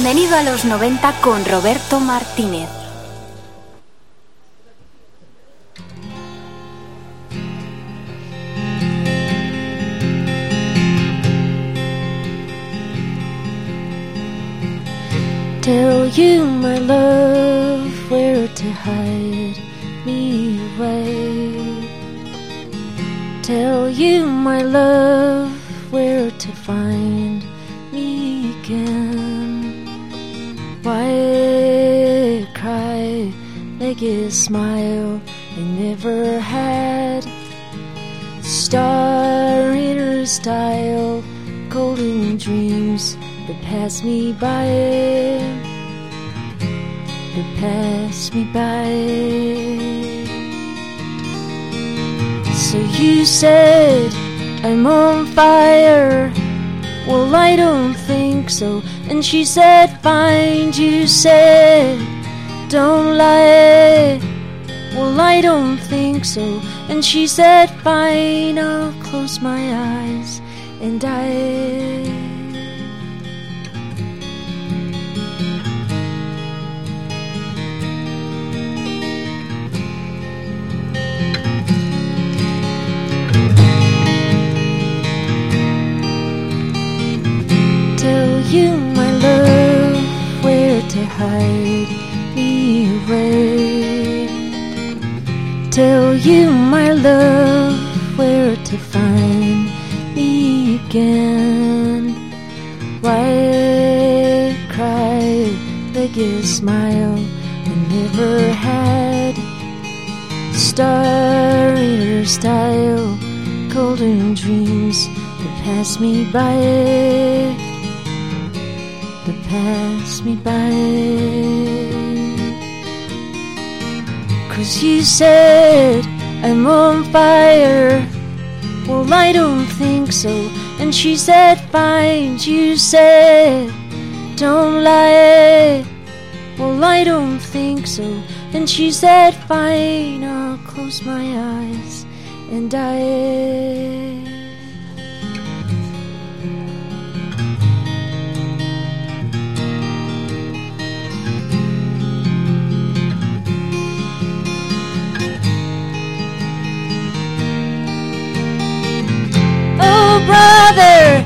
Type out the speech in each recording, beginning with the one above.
Bienvenido a los 90 con Roberto Martínez. Tell you, my love, where to hide said I'm on fire. Well, I don't think so. And she said, Find you said, Don't lie. Well, I don't think so. And she said, Fine, I'll close my eyes and die. You, my love, where to hide me away. Tell you, my love, where to find me again. Why cry, beg a smile I never had. Star in style, golden dreams that pass me by pass me by. Cause you said I'm on fire. Well, I don't think so. And she said, Fine. You said, Don't lie. Well, I don't think so. And she said, Fine. I'll close my eyes and die. Brother,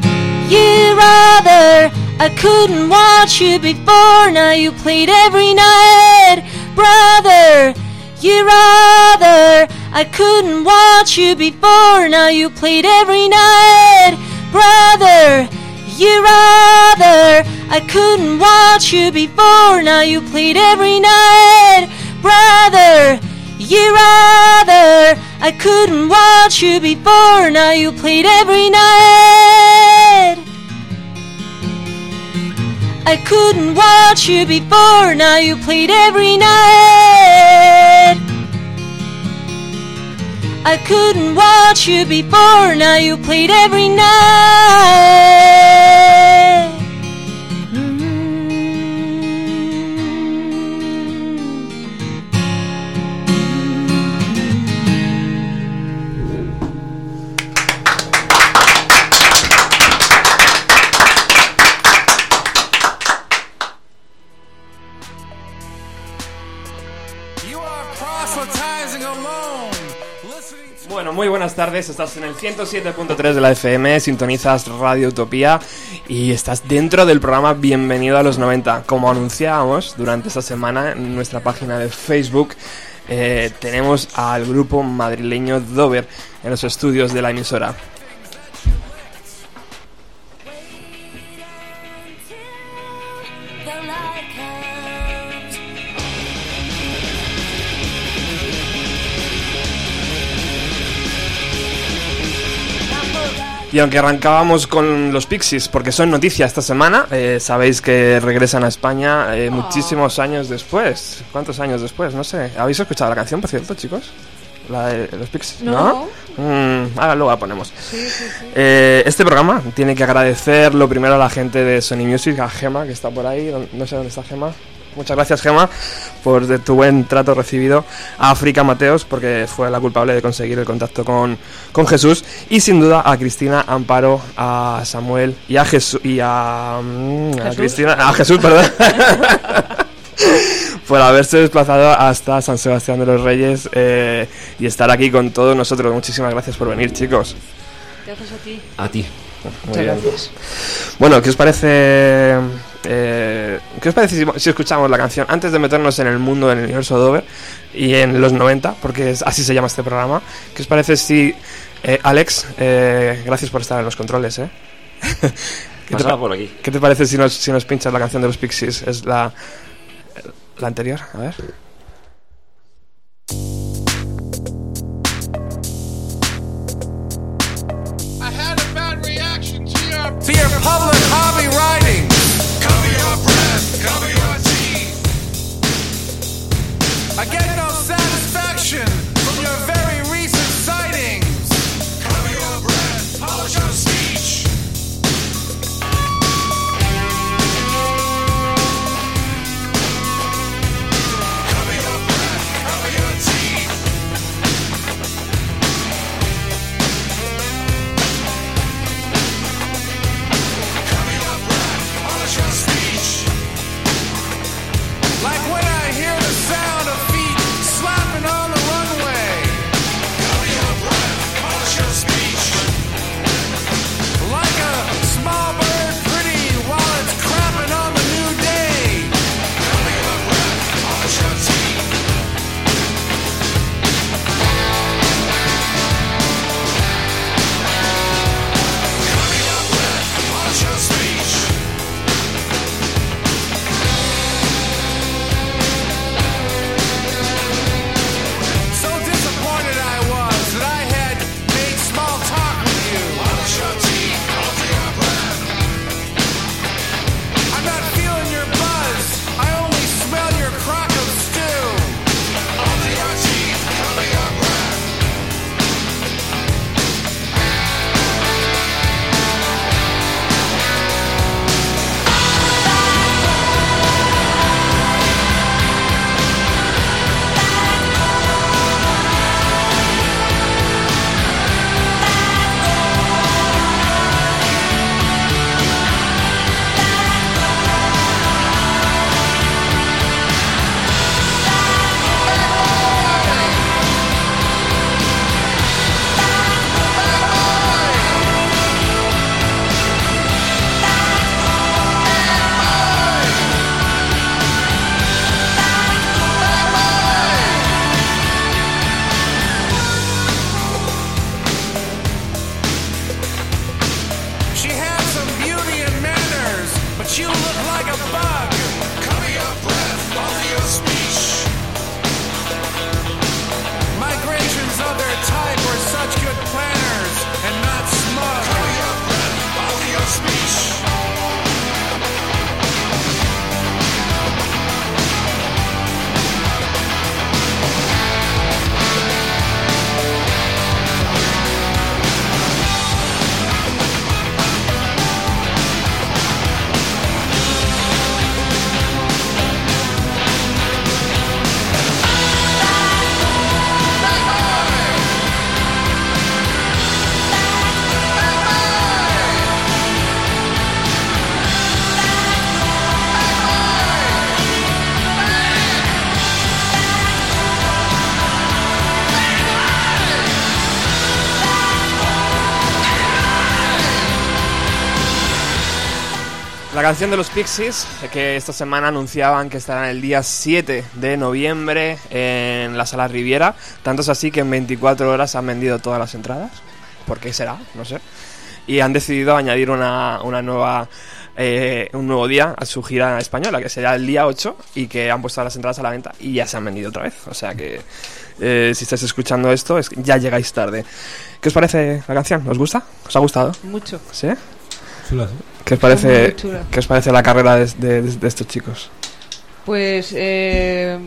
you rather. I couldn't watch you before, now you played every night. Brother, you rather. I couldn't watch you before, now you played every night. Brother, you rather. I couldn't watch you before, now you played every night. Brother, you rather. I couldn't watch you before, now you played every night. I couldn't watch you before, now you played every night. I couldn't watch you before, now you played every night. Estás en el 107.3 de la FM, sintonizas Radio Utopía y estás dentro del programa Bienvenido a los 90. Como anunciábamos durante esta semana en nuestra página de Facebook, eh, tenemos al grupo madrileño Dover en los estudios de la emisora. Y aunque arrancábamos con los Pixies, porque son noticia esta semana, eh, sabéis que regresan a España eh, muchísimos años después. ¿Cuántos años después? No sé. ¿Habéis escuchado la canción, por cierto, chicos? La de los Pixies. No. Mm, ahora luego la ponemos. Eh, este programa tiene que agradecer lo primero a la gente de Sony Music, a Gema, que está por ahí. ¿Dó- No sé dónde está Gema. Muchas gracias, Gema, por de tu buen trato recibido. A África Mateos, porque fue la culpable de conseguir el contacto con, con Jesús. Y sin duda a Cristina, Amparo, a Samuel y a Jesús. Y a. mm, a ¿Jesús? Cristina. A Jesús, perdón. por haberse desplazado hasta San Sebastián de los Reyes eh, y estar aquí con todos nosotros. Muchísimas gracias por venir, chicos. Gracias a ti. A ti. Muy bien. Bueno, ¿qué os parece? Eh, ¿Qué os parece si, si escuchamos la canción antes de meternos en el mundo del universo Dover y en los 90, porque es- así se llama este programa? ¿Qué os parece si eh, Alex, eh, gracias por estar en los controles, eh? ¿Qué, te, Pasaba pa- por aquí. qué te parece si nos, si nos pinchas la canción de los Pixies? Es la, la anterior, a ver. I had a bad reaction to your to your public hobby riding. Cover your breath, cover your teeth. I get no satisfaction La canción de los Pixies, que esta semana anunciaban que estarán el día 7 de noviembre en la Sala Riviera. Tanto es así que en 24 horas han vendido todas las entradas. ¿Por qué será? No sé. Y han decidido añadir una, una nueva, eh, un nuevo día a su gira española, que será el día 8, y que han puesto las entradas a la venta y ya se han vendido otra vez. O sea que eh, si estáis escuchando esto, es ya llegáis tarde. ¿Qué os parece la canción? ¿Os gusta? ¿Os ha gustado? Mucho. ¿Sí? Chulas, ¿eh? ¿Qué os parece. ¿qué os parece la carrera de, de- de estos chicos? Pues eh,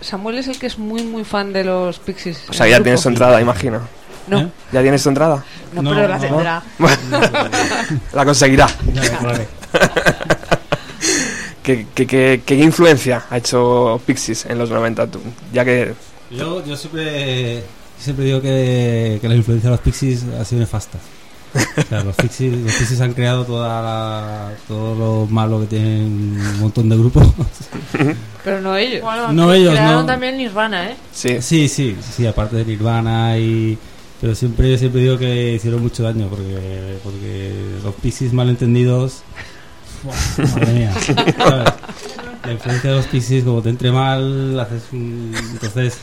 Samuel es el que es muy, muy fan de los Pixies. O sea, ya grupo. tienes tu entrada, imagino. No, ¿Eh? ¿Ya tienes tu entrada? no, No, pero la no. tendrá. La conseguirá. ¿Qué, qué, qué- qué influencia ha hecho Pixies en los 90? tú? Ya que... Yo, yo siempre, siempre digo que, que la influencia de los Pixies ha sido nefasta. O sea, los Pixies, los Pixies han creado toda la- todo lo malo que tienen un montón de grupos. Pero no ellos. Bueno, No, ellos crearon no. también Nirvana, ¿eh? Sí. Sí, sí, sí, aparte de Nirvana y... Pero siempre, siempre digo que hicieron mucho daño porque, porque los Pixies malentendidos... ¡fua! Madre mía. ¿sabes? La influencia de los Pixies, como te entre mal, haces un... Entonces,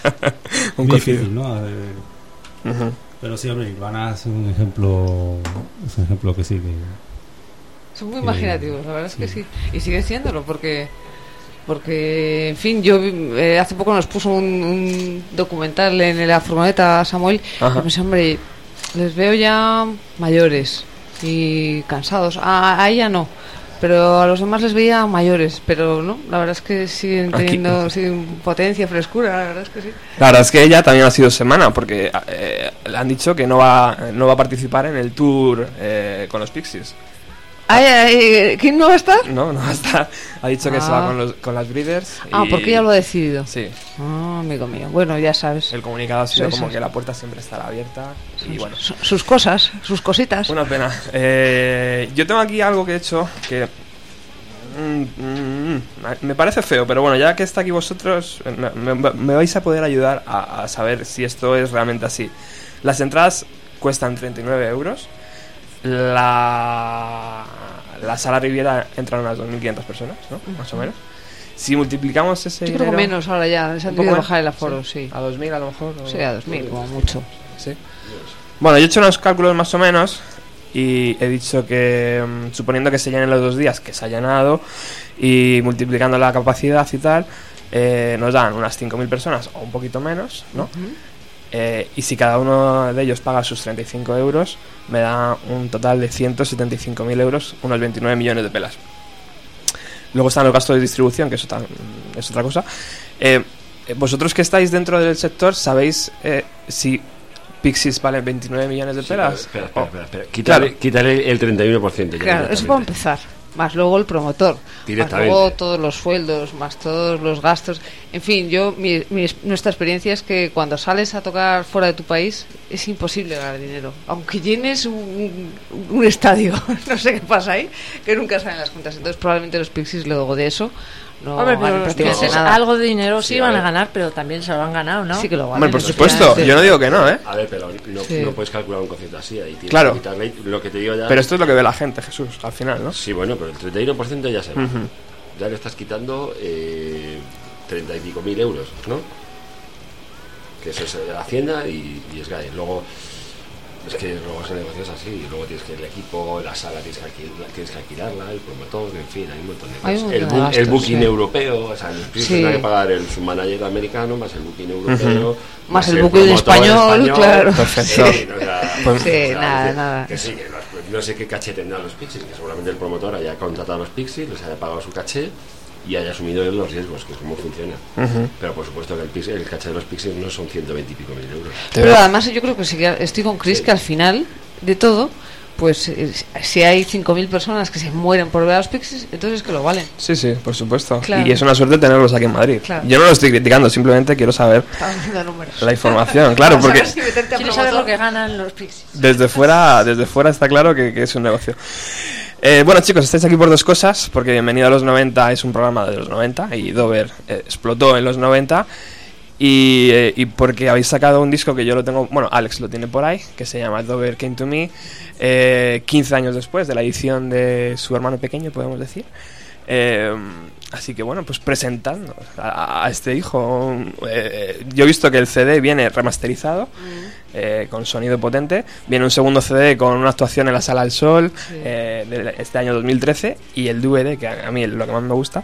Un difícil, ¿no? Ujú. Pero sí, hombre, Nirvana es un ejemplo, es un ejemplo que sí que... Son muy imaginativos, la verdad es que sí. sí. Y sigue siéndolo, porque, porque en fin, yo eh, hace poco nos puso un, un documental en la furgoneta Samuel. Ajá. Y pensé, hombre, les veo ya mayores y cansados. A, a ella no, pero a los demás les veía mayores. Pero no, la verdad es que siguen Aquí- teniendo siguen potencia, frescura, la verdad es que sí. La verdad es que ella también ha sido semana, porque eh, le han dicho que no va, no va a participar en el tour eh, con los Pixies. Ay, ay, ¿Quién no va a estar? No, no va a estar. Ha dicho que se va Ah. con, los, con las Breeders. Ah, y- porque ella lo ha decidido. Sí, Ah, amigo mío. Bueno, ya sabes. el comunicado ha sido Eso, como eso. que la puerta siempre estará abierta. Y bueno, Su- Sus cosas, sus cositas. Una pena. Eh, yo tengo aquí algo que he hecho que mm, mm, me parece feo, pero bueno, ya que está aquí vosotros, me, me- me vais a poder ayudar a, a saber si esto es realmente así. Las entradas cuestan 39 euros. La, la sala Riviera entran unas 2.500 personas, ¿no? Más o menos. Si multiplicamos ese Yo creo que dinero menos ahora ya. Se poco querido más, bajar el aforo, sí. a 2.000 a lo mejor. o- Sí, a 2.000, como mucho. Sí. Bueno, yo he hecho unos cálculos más o menos y he dicho que, mm, suponiendo que se llenen los dos días, que se ha llenado, y multiplicando la capacidad y tal, eh, nos dan unas 5.000 personas o un poquito menos, ¿no? Eh, y si cada uno de ellos paga sus 35 euros, me da un total de 175.000 euros, unos 29 millones de pelas. Luego están los gastos de distribución, que eso es otra cosa. Eh, eh, vosotros que estáis dentro del sector, ¿sabéis eh, si Pixies vale 29 millones de Sí, pelas? espera, Oh, espera, espera, espera. Quítale, Claro. quítale el 31%. ya Claro, eso para directamente. empezar. Más luego el promotor. Más luego todos los sueldos, más todos los gastos. En fin, yo mi, mi- nuestra experiencia es que cuando sales a tocar fuera de tu país es imposible ganar dinero. Aunque llenes un, un estadio. no sé qué pasa ahí, que nunca salen las cuentas. Entonces probablemente los Pixies luego de eso no Hombre, pero los Pixies nada. algo de dinero sí, Sí, van a a ganar, pero también se lo han ganado, ¿no? Sí que lo ganan. Hombre, por supuesto, yo no digo que no, ¿eh? A ver, pero no, Sí. no puedes calcular un concepto así. Ahí tienes Claro. que quitarle lo que te digo ya. Pero esto es lo que ve la gente, Jesús, al final, ¿no? Sí, bueno, pero el 31% ya se va. Ujú. Ya le estás quitando eh, 30 y pico mil euros, ¿no? Que eso es Hacienda y, y es GAE. Luego, es que luego ese negocio es así. y Luego tienes que el equipo, la sala tienes que, alquil- tienes que alquilarla, el promotor, en fin, hay un montón de cosas. el, de bu- el booking sí. europeo, o sea, el Sí. tendrá que pagar el submanager americano, más el booking europeo, Más el booking promotor español, claro. Perfecto. Sí, o sea, Pues- Sí, o sea, nada, que- nada. que sí, que los- no sé qué caché tendrán los Pixies, que seguramente el promotor haya contratado a los Pixies, les haya pagado su caché y haya asumido él los riesgos, que es como funciona. Pero por supuesto que el, pix- el caché de los Pixies no son 120 y pico mil euros. Pero además yo creo que sí que estoy con Chris que al final de todo, pues eh, si hay 5.000 personas que se mueren por ver a los Pixies, entonces es que lo valen. Sí, sí, por supuesto. Claro. Y es una suerte tenerlos aquí en Madrid. Claro. Yo no lo estoy criticando, simplemente quiero saber la información. Claro, porque Quiero saber lo que ganan los Pixies. desde fuera, desde fuera está claro que, que es un negocio. Eh, bueno chicos, estáis aquí por dos cosas, porque Bienvenido a los 90 es un programa de los 90 y Dover eh, explotó en los 90 y, eh, y porque habéis sacado un disco que yo lo tengo, bueno, Alex lo tiene por ahí, que se llama Dover Came to Me, eh, 15 años después de la edición de su hermano pequeño, podemos decir. Así que bueno, pues presentando a, este hijo. yo he visto que el CD viene remasterizado, eh, con sonido potente. Viene un segundo CD con una actuación en la Sala del Sol eh, de este año 2013 y el DVD, que a mí es lo que más me gusta,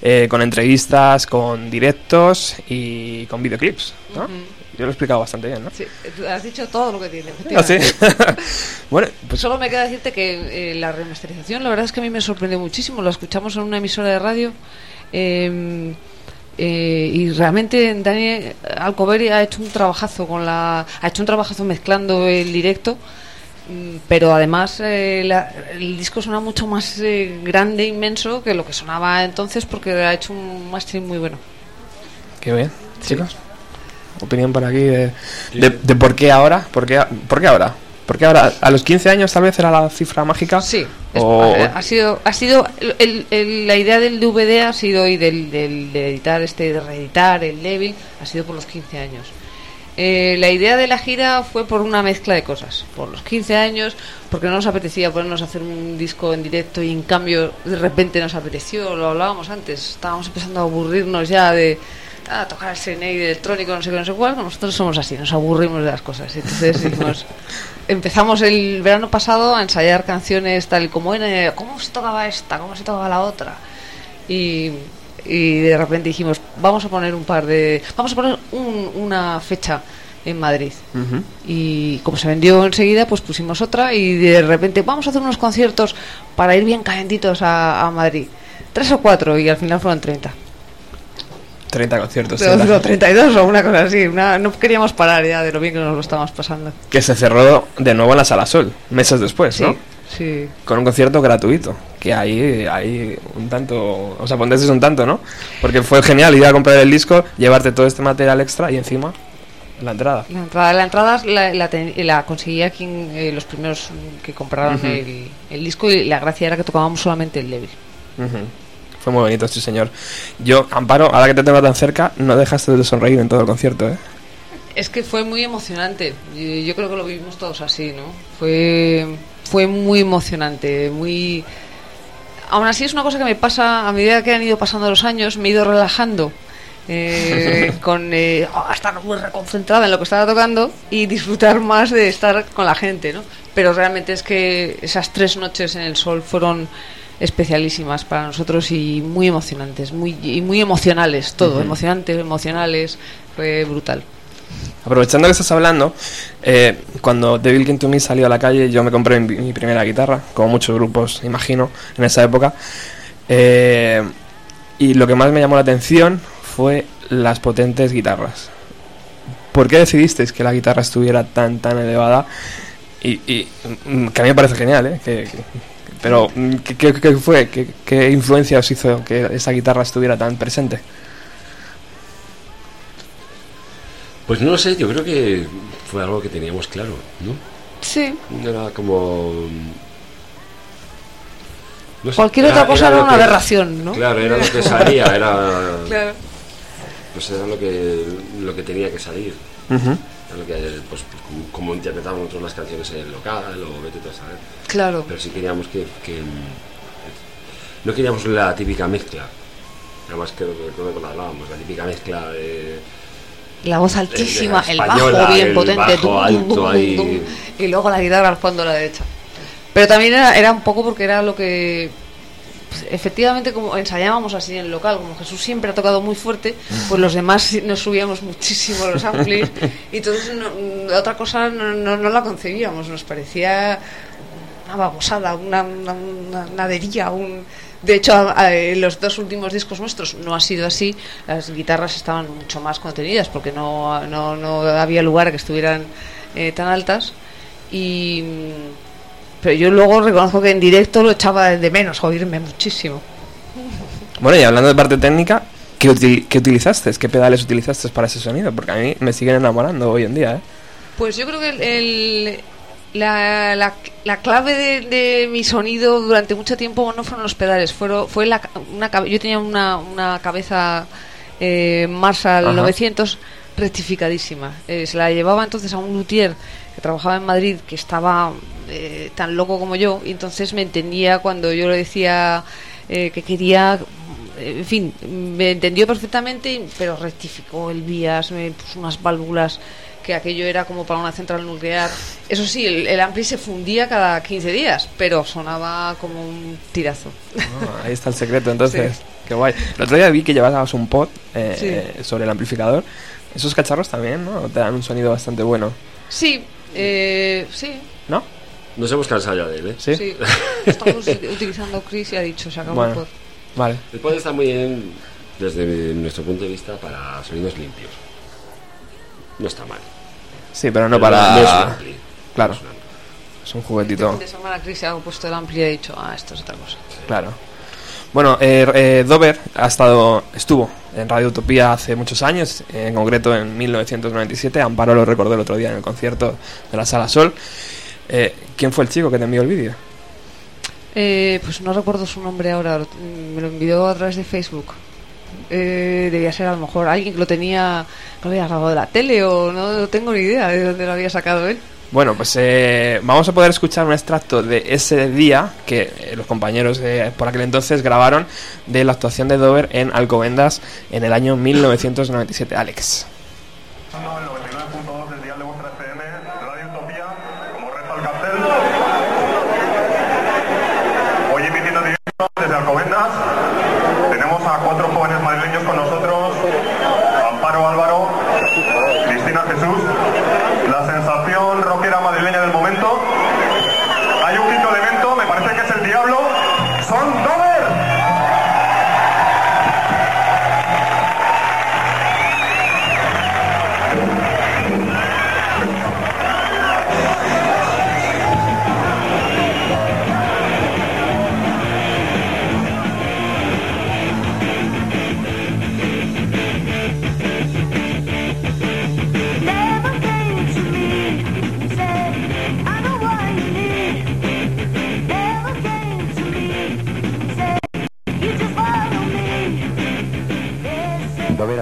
eh, con entrevistas, con directos y con videoclips. ¿no? Yo lo he explicado bastante bien, ¿no? Sí, has dicho todo lo que tiene. Ah, sí. bueno, pues Solo me queda decirte que eh, la remasterización, la verdad es que a mí me sorprendió muchísimo. Lo escuchamos en una emisora de radio. eh, eh, y realmente Dani Alcoberi ha hecho un trabajazo con la ha hecho un trabajazo mezclando el directo mm, pero además eh, la- el disco suena mucho más eh, grande inmenso que lo que sonaba entonces porque ha hecho un mastering muy bueno qué bien, chicos. Opinión por aquí de, de, de por qué ahora, por qué, por qué ahora. ¿Por qué ahora? ¿A los 15 años tal vez era la cifra mágica? Sí, O- ha, ha sido, ha sido el- el- la idea del DVD ha sido y del, del- de editar este, de reeditar el Devil, ha sido por los 15 años. Eh, la idea de la gira fue por una mezcla de cosas, por los 15 años, porque no nos apetecía ponernos a hacer un disco en directo y en cambio de repente nos apeteció, lo hablábamos antes, estábamos empezando a aburrirnos ya de ah, tocar el Snake electrónico, no sé qué, no sé cuál, nosotros somos así, nos aburrimos de las cosas. Entonces dijimos, empezamos el verano pasado a ensayar canciones tal y como era, cómo se tocaba esta, cómo se tocaba la otra. Y, y de repente dijimos, vamos a poner un par de, vamos a poner un- una fecha en Madrid. Y como se vendió enseguida, pues pusimos otra y de repente vamos a hacer unos conciertos para ir bien calentitos a, a Madrid. Tres o cuatro y al final fueron 30. 30 conciertos. O, sí, o 32 o una cosa así. una- no queríamos parar ya de lo bien que nos lo estábamos pasando. Que se cerró de nuevo en la Sala Sol, meses después, Sí, ¿no? sí. Con un concierto gratuito. Que ahí hay un tanto. O sea, Pontes es un tanto, ¿no? Porque fue genial ir a comprar el disco, llevarte todo este material extra y encima la entrada. La entrada, la entrada la, la, ten- la conseguía quien, eh, los primeros que compraron el, el disco y la gracia era que tocábamos solamente el Devil. Ujú. Fue muy bonito, sí, señor. Yo, Amparo, ahora que te tengo tan cerca, no dejaste de sonreír en todo el concierto, ¿eh? Es que fue muy emocionante. Yo, creo que lo vivimos todos así, ¿no? Fue, fue muy emocionante, muy... Aún así es una cosa que me pasa a medida que han ido pasando los años, me he ido relajando. eh, con eh, oh, estar muy reconcentrada en lo que estaba tocando y disfrutar más de estar con la gente, ¿no? Pero realmente es que esas tres noches en el sol fueron especialísimas para nosotros y muy emocionantes, muy y muy emocionales, todo, emocionantes, emocionales, fue brutal. Aprovechando que estás hablando, eh, cuando Devil Came to Me salió a la calle, yo me compré mi, mi primera guitarra, como muchos grupos, imagino, en esa época. Eh, y lo que más me llamó la atención fue las potentes guitarras. ¿Por qué decidisteis que la guitarra estuviera tan, tan elevada? Y, y, mm, que a mí me parece genial, ¿eh? Que- que- pero, mm, ¿qué, qué- qué fue? ¿Qué, ¿Qué influencia os hizo que esa guitarra estuviera tan presente? Pues no lo sé, yo creo que fue algo que teníamos claro, ¿no? Sí. Era como... no sé, Cualquier otra cosa era una que- aberración, ¿no? Claro, era lo que salía, era... Claro. Pues era lo que, lo que tenía que salir. Ujú. Lo que, pues, como, interpretábamos nosotros las canciones en el local, o vete a saber. Claro. Pero sí queríamos que, que, no queríamos la típica mezcla. Además que recuerdo cuando hablábamos, la típica mezcla de... La voz altísima, de el española, bajo bien el potente, bajo tum, tum, alto tum, ahí. tum, y luego la guitarra al fondo a la derecha. Pero también era, era un poco porque era lo que pues, efectivamente como ensayábamos así en el local, como Jesús siempre ha tocado muy fuerte, pues los demás nos subíamos muchísimo los amplis y entonces no- otra cosa no, no, la concebíamos, nos parecía una babosada, una, una, una un... De hecho, en los dos últimos discos nuestros no ha sido así. Las guitarras estaban mucho más contenidas porque no, no, no había lugar a que estuvieran eh, tan altas. Y, mm, pero yo luego reconozco que en directo lo echaba de menos, oírme muchísimo. Bueno, y hablando de parte técnica, ¿qué, util- qué utilizaste? ¿Qué pedales utilizaste para ese sonido? Porque a mí me siguen enamorando hoy en día, ¿eh? Pues yo creo que el, el- la, la- la clave de, de mi sonido durante mucho tiempo no fueron los pedales, fueron, fue la, una, yo tenía una, una cabeza eh, Marshall Ajá. 900 rectificadísima. Eh, se la llevaba entonces a un luthier que trabajaba en Madrid que estaba eh, tan loco como yo y entonces me entendía cuando yo le decía eh, que quería eh, en fin, me entendió perfectamente, pero rectificó el vías, me puso unas válvulas que aquello era como para una central nuclear. Eso sí, el, el ampli se fundía cada 15 días, pero sonaba como un tirazo. Ah, ahí está el secreto, entonces. Qué guay. El otro día vi que llevabas un pod eh, Sí. sobre el amplificador. Esos cacharros también, ¿no? Te dan un sonido bastante bueno, Sí, eh, sí, ¿no? Nos hemos cansado ya de él, ¿eh? Sí. sí. Estamos utilizando Chris y ha dicho, se acabó Bueno. el pod. Vale. El pod está muy bien desde nuestro punto de vista para sonidos limpios. No está mal. Sí, pero no Pero para... No es un ampli. Claro. No es un ampli. Es un Este juguetito, fin de semana Chris ha puesto el ampli y ha dicho, ah, esto es otra cosa. claro. Bueno, eh, eh, Dover ha estado, estuvo en Radio Utopía hace muchos años, en concreto en 1997. Amparo lo recordó el otro día en el concierto de la Sala Sol. Eh, ¿Quién fue el chico que te envió el vídeo? Eh, pues no recuerdo su nombre ahora, me lo envió a través de Facebook. Eh, debía ser a lo mejor alguien que lo tenía, lo había grabado de la tele o no, no tengo ni idea de dónde lo había sacado él. Bueno, pues eh, vamos a poder escuchar un extracto de ese día que eh, los compañeros eh, por aquel entonces grabaron de la actuación de Dover en Alcobendas en el año 1997. Alex. Escuchando el 99.2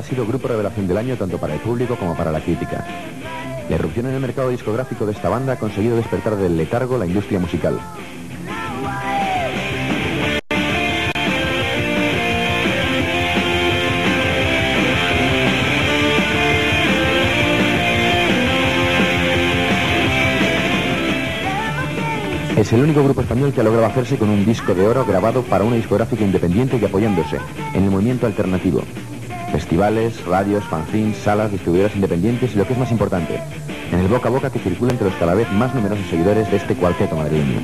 ha sido grupo revelación del año tanto para el público como para la crítica. La irrupción en el mercado discográfico de esta banda ha conseguido despertar del letargo la industria musical. Es el único grupo español que ha logrado hacerse con un disco de oro grabado para una discográfica independiente y apoyándose en el movimiento alternativo. Festivales, radios, fanzines, salas, distribuidoras independientes y lo que es más importante, en el boca a boca que circula entre los cada vez más numerosos seguidores de este cuarteto madrileño.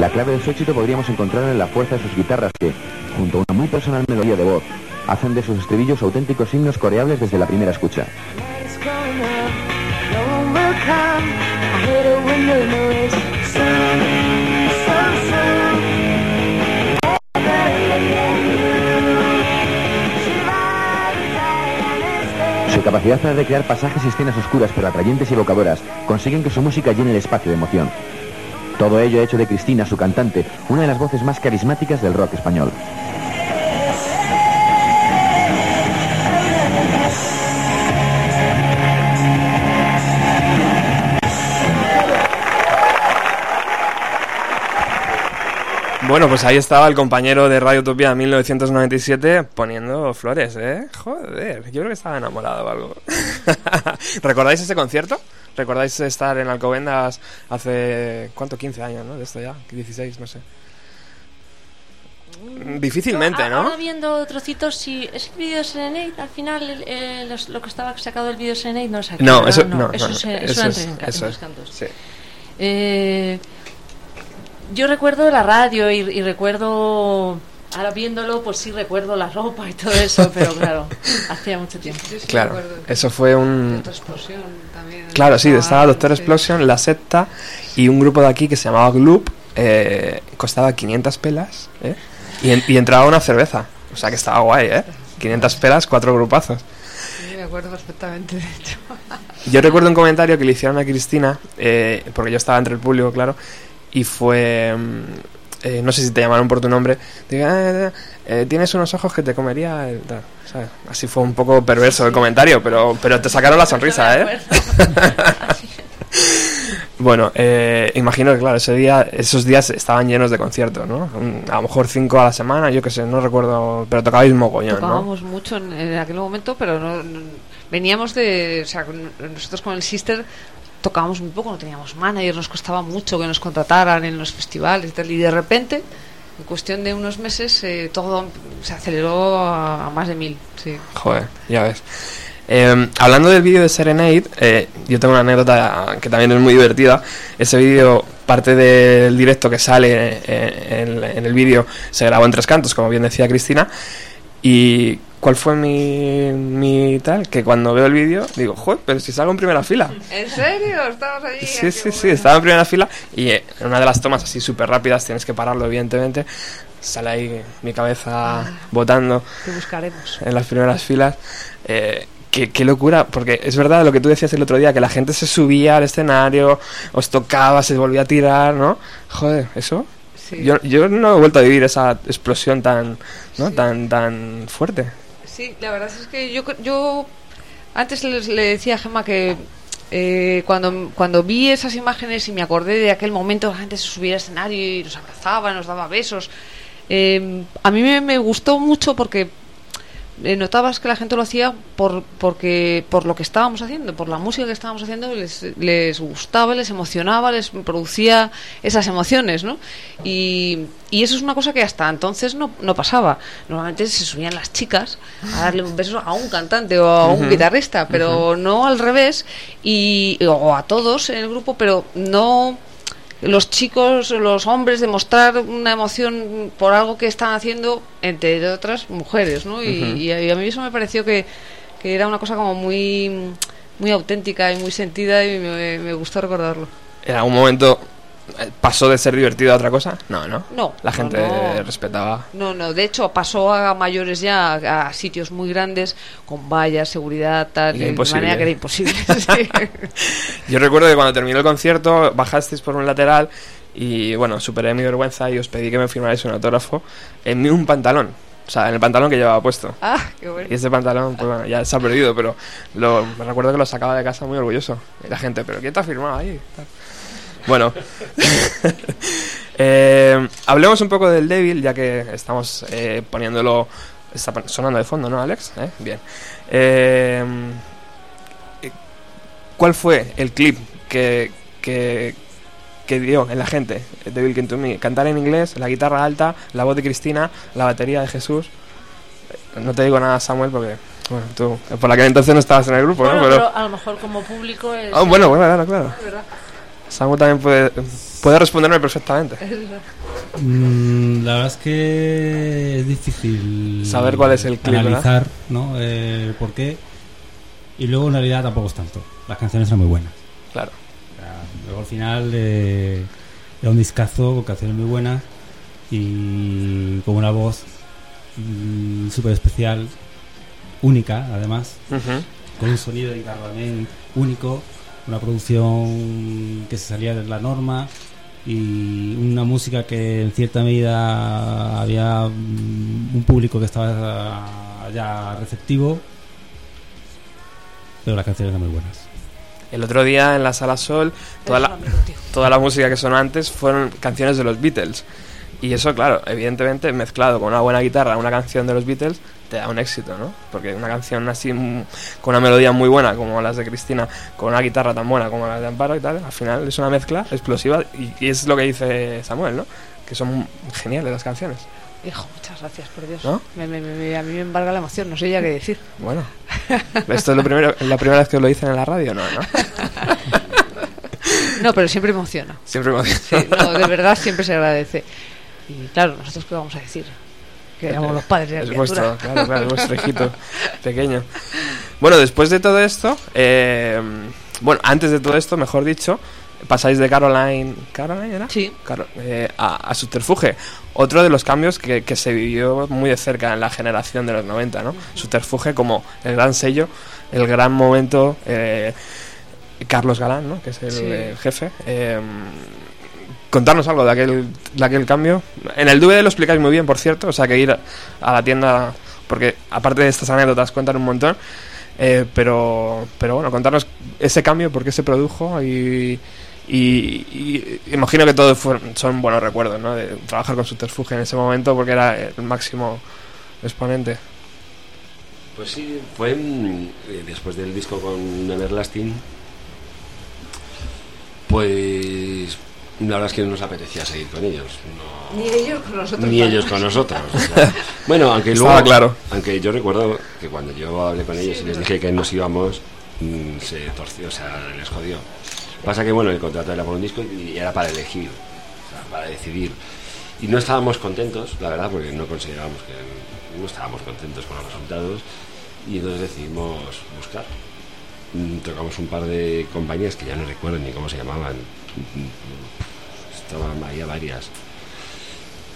La clave de su éxito podríamos encontrar en la fuerza de sus guitarras que, junto a una muy personal melodía de voz, hacen de sus estribillos auténticos himnos coreables desde la primera escucha. Su capacidad para recrear pasajes y escenas oscuras pero atrayentes y evocadoras consiguen que su música llene el espacio de emoción. Todo ello ha hecho de Cristina, su cantante, una de las voces más carismáticas del rock español. Bueno, pues ahí estaba el compañero de Radio Utopía 1997 poniendo flores, ¿eh? Joder, yo creo que estaba enamorado o algo. ¿Recordáis ese concierto? ¿Recordáis estar en Alcobendas hace, ¿cuánto? 15 años, ¿no? De esto ya, 16, no sé. Difícilmente, Yo, ¿no? Ahora viendo trocitos, si es el vídeo Serenade, al final el- eh, los- lo que estaba sacado del vídeo Serenade no es aquí. No, eso no, no, eso no, es, eso es- eso los cantos. sí. Eh, yo recuerdo la radio y, y recuerdo, ahora viéndolo, pues sí recuerdo la ropa y todo eso, pero claro, hacía mucho tiempo. Yo sí me Claro, eso fue un... También. Claro, sí, estaba Doctor sí. Explosion, La Secta y un grupo de aquí que se llamaba Gloop, eh, costaba 500 pelas, ¿eh? Y, en- y entraba una cerveza, o sea que estaba guay, ¿eh? 500 pelas, cuatro grupazos. Sí, me acuerdo perfectamente, de hecho. Yo recuerdo un comentario que le hicieron a Cristina, eh, porque yo estaba entre el público, claro, y fue... mm, eh, no sé si te llamaron por tu nombre. Diga, "Ah, eh, tienes unos ojos que te comería. el tal", ¿sabes? Así fue un poco perverso el comentario, pero, pero te sacaron la sonrisa, ¿eh? Bueno, eh, imagino que claro, ese día, esos días estaban llenos de conciertos, ¿no? Un- A lo mejor cinco a la semana, yo qué sé, no recuerdo, pero tocabais mogollón. Tocábamos mucho en, aquel momento, pero no, veníamos de, o sea, nosotros con el Sister tocábamos muy poco, no teníamos manager, nos costaba mucho que nos contrataran en los festivales y tal, y de repente, en cuestión de unos meses, eh, todo se aceleró a, más de mil, sí. Joder, ya ves. Eh, hablando del vídeo de Serenade, eh, yo tengo una anécdota que también es muy divertida. Ese vídeo, parte del directo que sale eh, en, en el vídeo, se grabó en tres cantos, como bien decía Cristina. Y ¿cuál fue mi, mi tal? Que cuando veo el vídeo digo, joder, pero si salgo en primera fila. ¿En serio? ¿Estabas allí? Sí, sí, sí, estaba en primera fila y eh, en una de las tomas así súper rápidas, tienes que pararlo evidentemente, sale ahí mi cabeza botando Te buscaremos. en las primeras filas. Eh, qué, qué locura, porque es verdad lo que tú decías el otro día, que la gente se subía al escenario, os tocaba, se volvía a tirar, ¿no? Joder, eso. Sí. Yo, yo no he vuelto a vivir esa explosión tan, ¿no? tan, tan fuerte. Sí, la verdad es que yo, yo antes les- le decía a Gemma que eh, cuando, cuando vi esas imágenes y me acordé de aquel momento, la gente se subía al escenario y nos abrazaba, nos daba besos, eh, a mí me, me gustó mucho porque notabas que la gente lo hacía por porque por lo que estábamos haciendo, por la música que estábamos haciendo, les, les gustaba, les emocionaba, les producía esas emociones, ¿no? Y, y eso es una cosa que hasta entonces no, no pasaba. Normalmente se subían las chicas a darle un beso a un cantante o a un guitarrista, pero no al revés, y, o a todos en el grupo, pero no los chicos, los hombres, demostrar una emoción por algo que están haciendo, entre otras mujeres, ¿no? Y, a, y a mí eso me pareció que, que era una cosa como muy, muy auténtica y muy sentida y me, me gustó recordarlo. ¿En algún momento pasó de ser divertido a otra cosa? No, ¿no? No, La gente no. respetaba. No, no, de hecho pasó a mayores ya, a, a sitios muy grandes, con vallas, seguridad, tal, de imposible. manera que era imposible. sí. Yo recuerdo que cuando terminó el concierto bajasteis por un lateral y bueno, superé mi vergüenza y os pedí que me firmarais un autógrafo en un pantalón. O sea, en el pantalón que llevaba puesto. Ah, qué bueno. Y ese pantalón, pues bueno, ya se ha perdido, pero lo, me recuerdo que lo sacaba de casa muy orgulloso. Y la gente, ¿pero quién te ha firmado ahí? Bueno, Eh, hablemos un poco del débil, ya que estamos eh, poniéndolo. Está sonando de fondo, ¿no, Alex? ¿Eh? Bien. Eh, ¿Cuál fue el clip que, que, que dio en la gente de Bill to Me? Cantar en inglés, la guitarra alta, la voz de Cristina, la batería de Jesús. No te digo nada, Samuel, porque bueno, tú por aquel entonces no estabas en el grupo, Bueno, ¿no? pero a lo mejor como público es... Ah, bueno, bueno, claro, claro. Es verdad. Samuel también puede, puede responderme perfectamente. Mm, la verdad es que es difícil Saber cuál es el clip, analizar, ¿no? Eh, por qué. Y luego en realidad tampoco es tanto. Las canciones eran muy buenas. Claro. Luego al final eh, era un discazo con canciones muy buenas y con una voz mm, súper especial, única además, con un sonido de guitarra también único, una producción que se salía de la norma y una música que en cierta medida había mm, un público que estaba ya receptivo, pero las canciones eran muy buenas. El otro día en la Sala Sol, toda la, toda la música que sonó antes fueron canciones de los Beatles. Y eso, claro, evidentemente mezclado con una buena guitarra, una canción de los Beatles, te da un éxito, ¿no? Porque una canción así, mm, con una melodía muy buena como las de Cristina, con una guitarra tan buena como la de Amparo y tal, al final es una mezcla explosiva y, y es lo que dice Samuel, ¿no? Que son geniales las canciones. Hijo, muchas gracias, por Dios. ¿No? Me- me- me- a mí me embarga la emoción, no sé ya qué decir. Bueno, ¿esto es lo primero, la primera vez que lo dicen en la radio? No, ¿no? No, pero siempre emociona. Siempre me Sí, no, de verdad siempre se agradece. Y claro, nosotros qué vamos a decir. Que éramos los padres de la es criatura. vuestro, claro, claro, es vuestro hijito pequeño. Bueno, después de todo esto, eh, bueno, antes de todo esto, mejor dicho, pasáis de Caroline, ¿Caroline era? Sí. Caro- eh, a, a Subterfuge. Otro de los cambios que, que se vivió muy de cerca en la generación de los 90, ¿no? Subterfuge como el gran sello, el gran momento. eh, Carlos Galán, ¿no? Que es el Sí. eh, jefe. eh, contarnos algo de aquel, de aquel cambio. En el DVD lo explicáis muy bien, por cierto, o sea que ir a, la tienda, porque aparte de estas anécdotas cuentan un montón, eh, pero, pero bueno, contarnos ese cambio, por qué se produjo y, imagino que todos son buenos recuerdos, ¿no? De trabajar con Subterfuge en ese momento porque era el máximo exponente. Pues sí, fue eh, después del disco con Everlasting, pues la verdad es que no nos apetecía seguir con ellos. no- Ni ellos con nosotros. ni ellos con nosotros. o sea, bueno, aunque luego, Estaba claro. aunque yo recuerdo que cuando yo hablé con ellos y les dije que nos íbamos, mm, se torció, o sea, les jodió. Pasa que bueno, el contrato era por un disco y era para elegir, o sea, para decidir. Y no estábamos contentos, la verdad, porque no considerábamos que no estábamos contentos con los resultados y entonces decidimos buscar. Mm, Tocamos un par de compañías que ya no recuerdo ni cómo se llamaban. Estaban ahí a varias.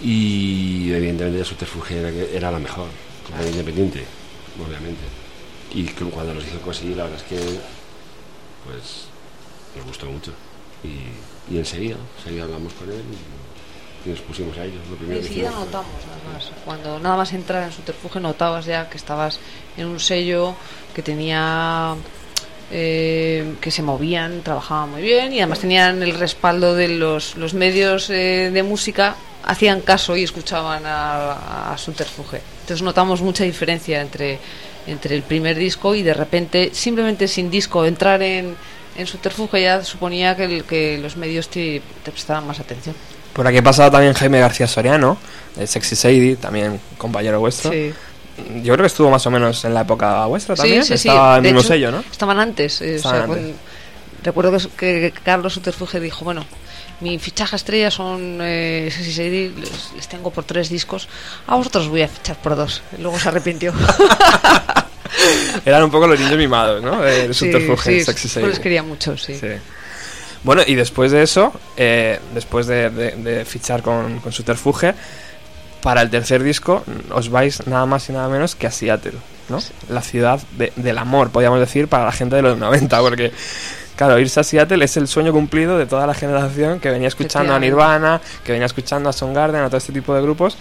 Y evidentemente Subterfuge era, que- era la mejor, compañía independiente, obviamente. Y que cuando nos hizo conseguir, la verdad es que pues nos gustó mucho. Y, y enseguida, enseguida hablamos con él y, y nos pusimos a ellos. Lo primero que Enseguida fue- notamos, además. Cuando nada más entrar en Subterfuge notabas ya que estabas en un sello que tenía. Eh, que se movían, trabajaban muy bien y además tenían el respaldo de los, los medios eh, de música, hacían caso y escuchaban a, a Subterfuge. Entonces notamos mucha diferencia entre, entre el primer disco y de repente, simplemente sin disco, entrar en, en Subterfuge ya suponía que, el- que los medios te, te prestaban más atención. Por aquí ha pasado también Jaime García Soriano, de Sexy Sadie, también compañero vuestro. Sí. Yo creo que estuvo más o menos en la época vuestra también. Sí, sí, sí. Estaba en el mismo sello, ¿no? Estaban antes. eh, o Estaban sea, antes. cuando- recuerdo que, que Carlos Suterfuge dijo, bueno, mi fichaje estrella son eh, les, les tengo por tres discos, a vosotros voy a fichar por dos. Luego se arrepintió. Eran un poco los niños mimados, ¿no? De Sí, Subterfuge, sí, Sexy pues quería mucho, sí. Sí. Bueno, y después de eso, eh, después de, de- de fichar con, con Subterfuge, para el tercer disco os vais nada más y nada menos que a Seattle, ¿no? La ciudad de- del amor, podríamos decir, para la gente de los 90, porque, claro, irse a Seattle es el sueño cumplido de toda la generación que venía escuchando a. Nirvana, que venía escuchando a Soundgarden, a todo este tipo de grupos.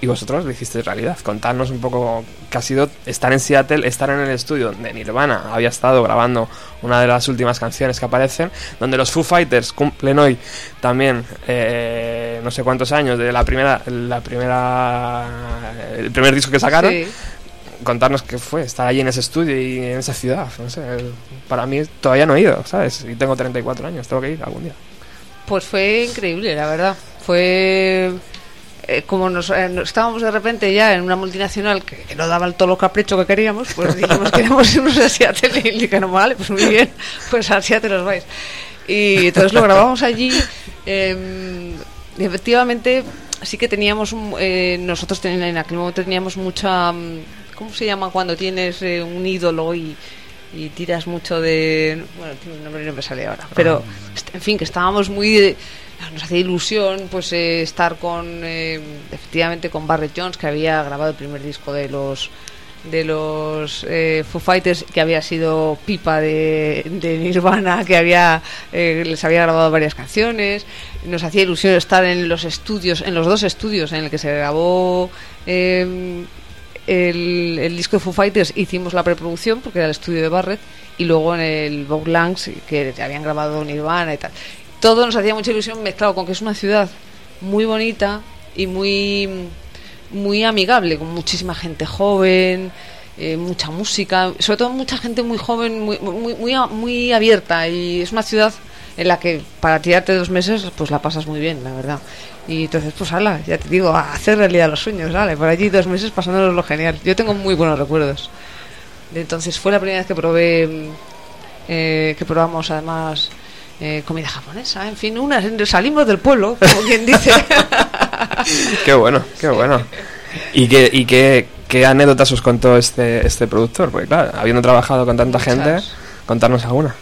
Y vosotros lo hicisteis realidad. Contarnos un poco qué ha sido estar en Seattle, estar en el estudio de Nirvana. Había estado grabando una de las últimas canciones que aparecen, donde los Foo Fighters cumplen hoy también eh, no sé cuántos años de la primera, la primera, el primer disco que sacaron. Sí. Contarnos qué fue estar allí en ese estudio y en esa ciudad. No sé, para mí todavía no he ido, ¿sabes? Y tengo 34 años, tengo que ir algún día. Pues fue increíble, la verdad. Fue eh, como nos, eh, nos- estábamos de repente ya en una multinacional que, que no daba el todo lo capricho que queríamos, pues dijimos que queremos irnos a Seattle y dijeron, vale, pues muy bien, pues a Seattle os vais. Y entonces lo grabamos allí. eh, y efectivamente, sí que teníamos, eh, nosotros ten- en aquel momento teníamos mucha, mm, ¿cómo se llama cuando tienes un ídolo y, y tiras mucho de, bueno, tiene un nombre no me sale ahora, pero est- en fin, que estábamos muy, de- nos hacía ilusión pues eh, estar con, eh, efectivamente con Barrett Jones que había grabado el primer disco de los de los eh, Foo Fighters que había sido pipa de, de Nirvana que había eh, les había grabado varias canciones. Nos hacía ilusión estar en los estudios en los dos estudios en el que se grabó eh, el, el disco de Foo Fighters. Hicimos la preproducción porque era el estudio de Barrett y luego en el Vogue Langs que habían grabado Nirvana y tal todo nos hacía mucha ilusión mezclado con que es una ciudad muy bonita y muy muy amigable con muchísima gente joven eh, mucha música sobre todo mucha gente muy joven muy, muy muy muy abierta. Y es una ciudad en la que para tirarte dos meses pues la pasas muy bien la verdad. Y entonces pues ala ya te digo hacer realidad los sueños vale por allí dos meses pasándonos lo genial. Yo tengo muy buenos recuerdos. Entonces fue la primera vez que probé mm, eh, que probamos además eh, comida japonesa en fin una salimos del pueblo como quien dice Qué bueno, qué bueno. ¿Y qué, y qué, qué anécdotas os contó este, este productor? Porque claro, habiendo trabajado con tanta gente, Muchas. contarnos alguna.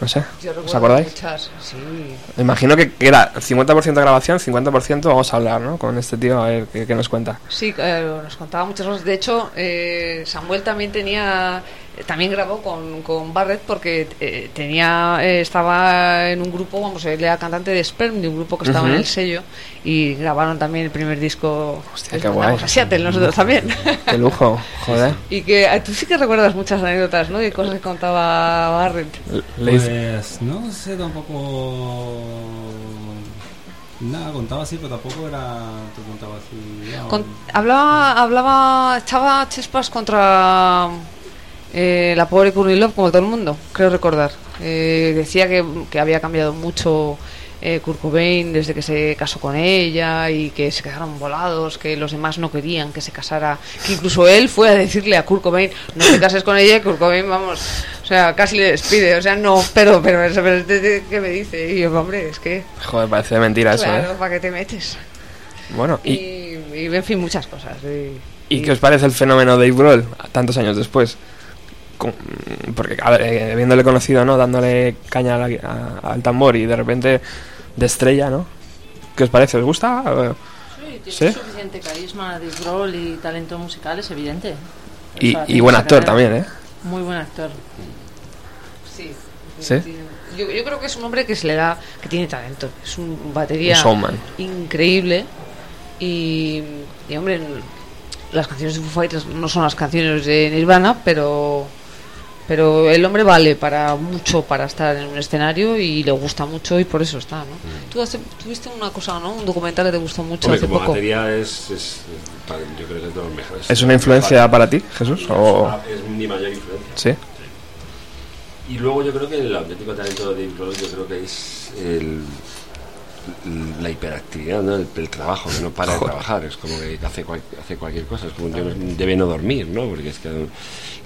No sé, Yo ¿os acordáis? muchas, sí. Me imagino que, que era 50% grabación, 50% vamos a hablar, ¿no? Con este tío, a ver qué, qué nos cuenta. Sí, eh, nos contaba muchas cosas. De hecho, eh, Samuel también tenía, también grabó con, con Barrett porque eh, tenía, eh, estaba en un grupo, vamos, él era cantante de Sperm, de un grupo que estaba Ujú. en el sello y grabaron también el primer disco. Hostia, qué guay. A Seattle, nosotros también. Qué lujo, joder. y que eh, tú sí que recuerdas muchas anécdotas, ¿no? De cosas que contaba Barrett. Pues no sé tampoco. Nada, contaba así, pero tampoco era. Te contaba así. ya, Con- hablaba, hablaba, echaba chispas contra eh, la pobre Courtney Love, como todo el mundo, creo recordar. Eh, decía que, que había cambiado mucho eh, Kurt Cobain desde que se casó con ella y que se quedaron volados, que los demás no querían que se casara, que incluso él fue a decirle a Kurt Cobain, no te cases con ella, y Kurt Cobain, vamos, o sea, casi le despide, o sea, no, pero, pero, pero, pero, ¿qué ¿qué me dice? Y yo, hombre, es que, Joder, parece mentira eso, ¿eh? ¿para qué te metes? Bueno, Y, ¿y, y, en fin, muchas cosas. y- ¿y qué os parece el fenómeno Dave Grohl tantos años después? Con- porque, a ver, eh, habiéndole conocido, ¿no? Dándole caña a la- a- al tambor y de repente de estrella, ¿no? ¿Qué os parece? ¿Os gusta? Sí, tiene ¿Sí? suficiente carisma, disrol y talento musical, es evidente. Y, O sea, y tiene buen actor también, ¿eh? Muy buen actor. Sí. ¿Sí? Yo, yo creo que es un hombre que se le da, que tiene talento. Es un batería Un increíble. Y, y, hombre, las canciones de Foo Fighters no son las canciones de Nirvana, pero pero el hombre vale para mucho para estar en un escenario y le gusta mucho y por eso está, ¿no? Tú hace- tuviste una cosa, ¿no? Un documental que te gustó mucho Hombre, hace como poco. batería es, es, para- yo creo que es de los mejores. ¿Es una influencia para ti, Jesús? O... Es mi mayor influencia. Sí. Y luego yo creo que el auténtico talento de Dave Grohl yo creo que es el, la hiperactividad, ¿no? el, el trabajo, que no para de trabajar, es como que hace, cual- hace cualquier cosa, es como no- debe no dormir, ¿no? Porque es que,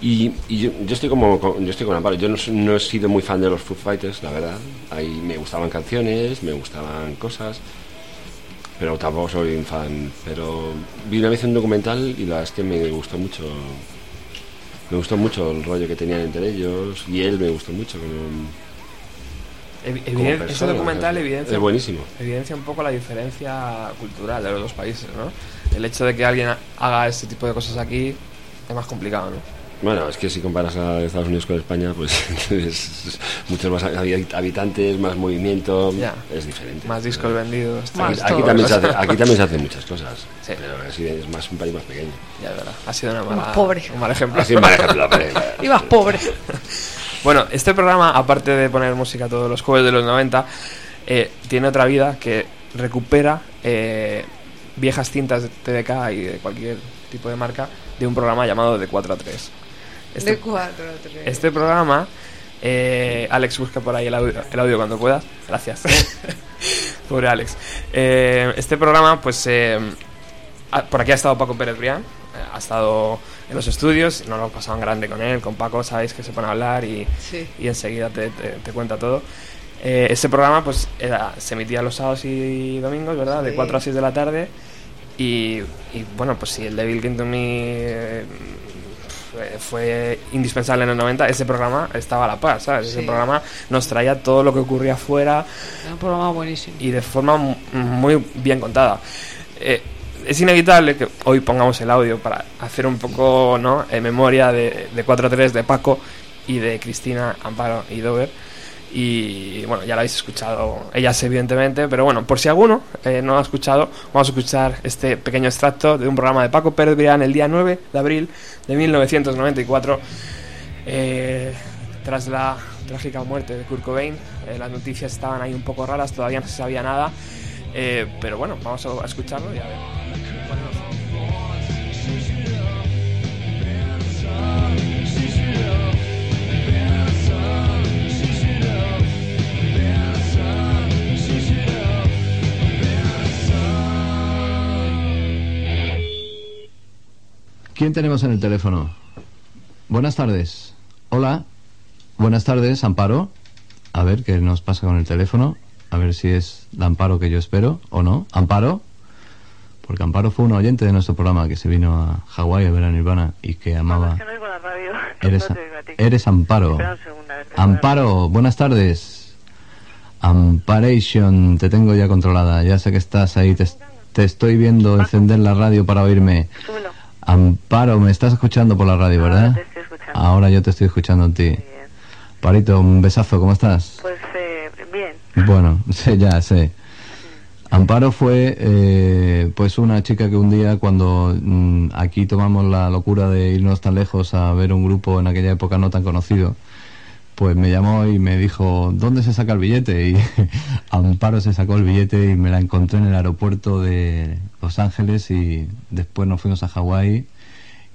y y yo, yo estoy como yo estoy con Amparo, yo no he sido muy fan de los Foo Fighters, la verdad, ahí me gustaban canciones, me gustaban cosas, pero tampoco soy un fan, pero vi una vez un documental y la verdad es que me gustó mucho me gustó mucho el rollo que tenían entre ellos y él me gustó mucho como, Eviden- ese persona, documental es- evidencia, es buenísimo evidencia un poco la diferencia cultural de los dos países, ¿no? El hecho de que alguien ha- haga este tipo de cosas aquí es más complicado, ¿no? Bueno, es que si comparas a Estados Unidos con España, pues es, muchos más habi- habitantes, más movimiento, Ya. es diferente. Más discos vendidos. Aquí, más aquí también se hace, aquí también se hacen muchas cosas, Sí. pero así es más un país más pequeño. Ya, de verdad. Ha sido una mala, pobre. un mal ejemplo. Así un mal ejemplo, pero- Y más pobre. Bueno, este programa, aparte de poner música todos los jueves de los 90, eh, tiene otra vida que recupera eh, viejas cintas de TDK y de cualquier tipo de marca de un programa llamado De 4 a 3. Este, de cuatro a tres. este programa, eh, Alex busca por ahí el audio, el audio cuando puedas. Gracias. Pobre Alex. Eh, este programa, pues, eh, por aquí ha estado Paco Pérez Brián. Ha estado en los estudios, nos lo pasado en grande con él, con Paco, sabéis que se pone a hablar y, Sí. y enseguida te, te- te cuenta todo. Eh, este programa pues era, se emitía los sábados y domingos, ¿verdad? De Sí. 4 a 6 de la tarde. Y, y, bueno, pues si el Devil Came to Me eh, fue, indispensable en el 90, ese programa estaba a la par, ¿sabes? Ese Sí. programa nos traía todo lo que ocurría afuera Era un programa buenísimo. y de forma mu- muy bien contada. Eh, es inevitable que hoy pongamos el audio para hacer un poco ¿no? en memoria de, de 4 a 3 de Paco y de Cristina, Amparo y Dover. Y bueno, ya lo habéis escuchado ellas evidentemente, pero bueno, por si alguno eh, no lo ha escuchado, vamos a escuchar este pequeño extracto de un programa de Paco Pérez Brián el día 9 de abril de 1994. Eh, tras la trágica muerte de Kurt Cobain, eh, las noticias estaban ahí un poco raras, todavía no se sabía nada, pero bueno, vamos a escucharlo y a ver. ¿Quién tenemos en el teléfono? Buenas tardes. Hola. Buenas tardes, Amparo. A ver qué nos pasa con el teléfono. A ver si es la Amparo que yo espero o no. Amparo. Porque Amparo fue un oyente de nuestro programa que se vino a Hawái a ver a Nirvana y que amaba. Es que no oigo la radio. Eres, No a eres Amparo. Amparo, buenas tardes. Amparation, te tengo ya controlada. Ya sé que estás ahí. Te, te estoy viendo encender la radio para oírme. Amparo, me estás escuchando por la radio, ¿verdad? Ahora yo te estoy escuchando a ti. Parito, un besazo, ¿cómo estás? Pues eh, bien. Bueno, sé, ya sé. Amparo fue eh, pues una chica que un día cuando mm, aquí tomamos la locura de irnos tan lejos a ver un grupo en aquella época no tan conocido, pues me llamó y me dijo, ¿dónde se saca el billete? Y Amparo se sacó el billete y me la encontré en el aeropuerto de Los Ángeles y después nos fuimos a Hawái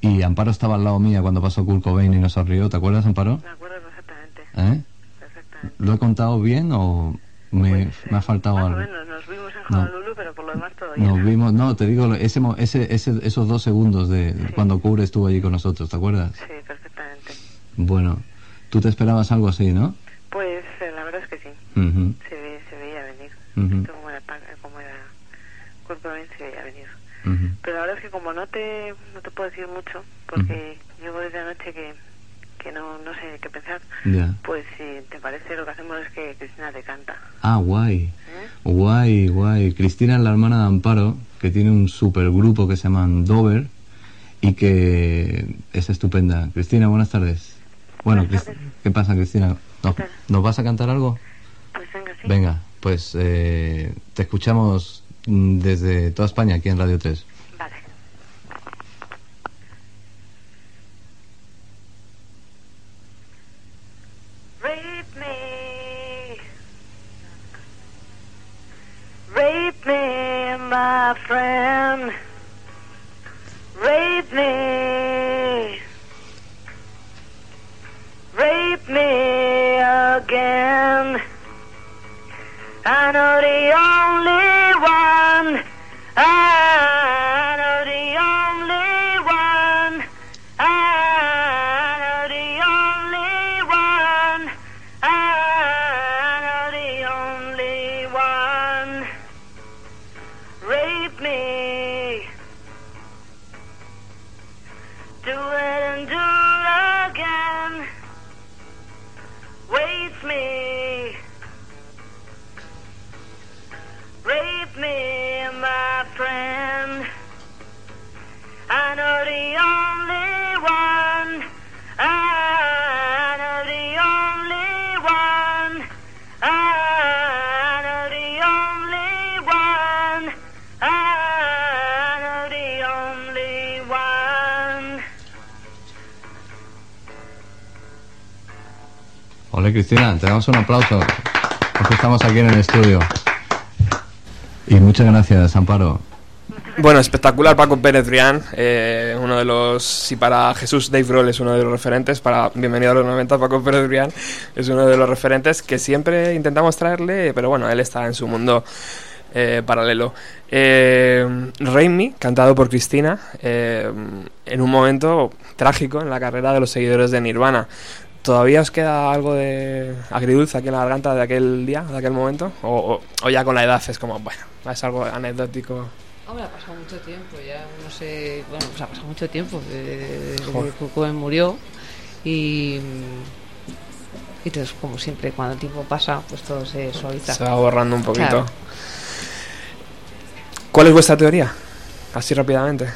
y Amparo estaba al lado mía cuando pasó Kurt Cobain y nos sonrió. ¿Te acuerdas, Amparo? Me acuerdo perfectamente. ¿Eh? ¿Lo he contado bien o me, me ha faltado algo? menos, nos en No. Honolulu, pero por lo demás todo bien. Nos vimos, no, te digo, ese, ese, ese, esos dos segundos de cuando Kurt estuvo allí con nosotros, ¿te acuerdas? Sí, perfectamente. Bueno, tú te esperabas algo así, ¿no? Pues eh, la verdad es que sí. Ujú. Se, ve- se veía venir. Ujú. Esto como era, como era Kurt Cobain, se veía venir. Ujú. Pero la verdad es que como no te, no te puedo decir mucho, porque llevo desde anoche que, que no, no sé qué pensar, pues si te parece lo que hacemos es que Cristina te canta. Ah, guay. ¿Eh? Guay, guay. Cristina es la hermana de Amparo, que tiene un supergrupo que se llaman Dover y que es estupenda. Cristina, buenas tardes. Bueno, Cris- ¿qué pasa, Cristina? ¿Nos, nos vas a cantar algo? Pues venga, sí. Venga, pues eh, te escuchamos mm, desde toda España aquí en Radio 3. Friend. Hola Cristina, te damos un aplauso. Porque estamos aquí en el estudio. Y muchas gracias, Amparo. Bueno, espectacular Paco Pérez Brián, eh, uno de los, si para Jesús Dave Grohl es uno de los referentes, para Bienvenido a los 90 Paco Pérez Brián es uno de los referentes que siempre intentamos traerle, pero bueno, él está en su mundo eh, paralelo. Eh, Rain Me, cantado por Cristina, eh, en un momento trágico en la carrera de los seguidores de Nirvana. ¿Todavía os queda algo de agridulce aquí en la garganta de aquel día, de aquel momento? ¿O, o- o ya con la edad es como, bueno, es algo anecdótico? Hombre, ha pasado mucho tiempo, ya no sé, bueno, pues ha pasado mucho tiempo desde que Cobain murió y, y entonces, como siempre, cuando el tiempo pasa, pues todo se suaviza. Se va borrando un poquito. Claro. ¿Cuál es vuestra teoría? Así rápidamente.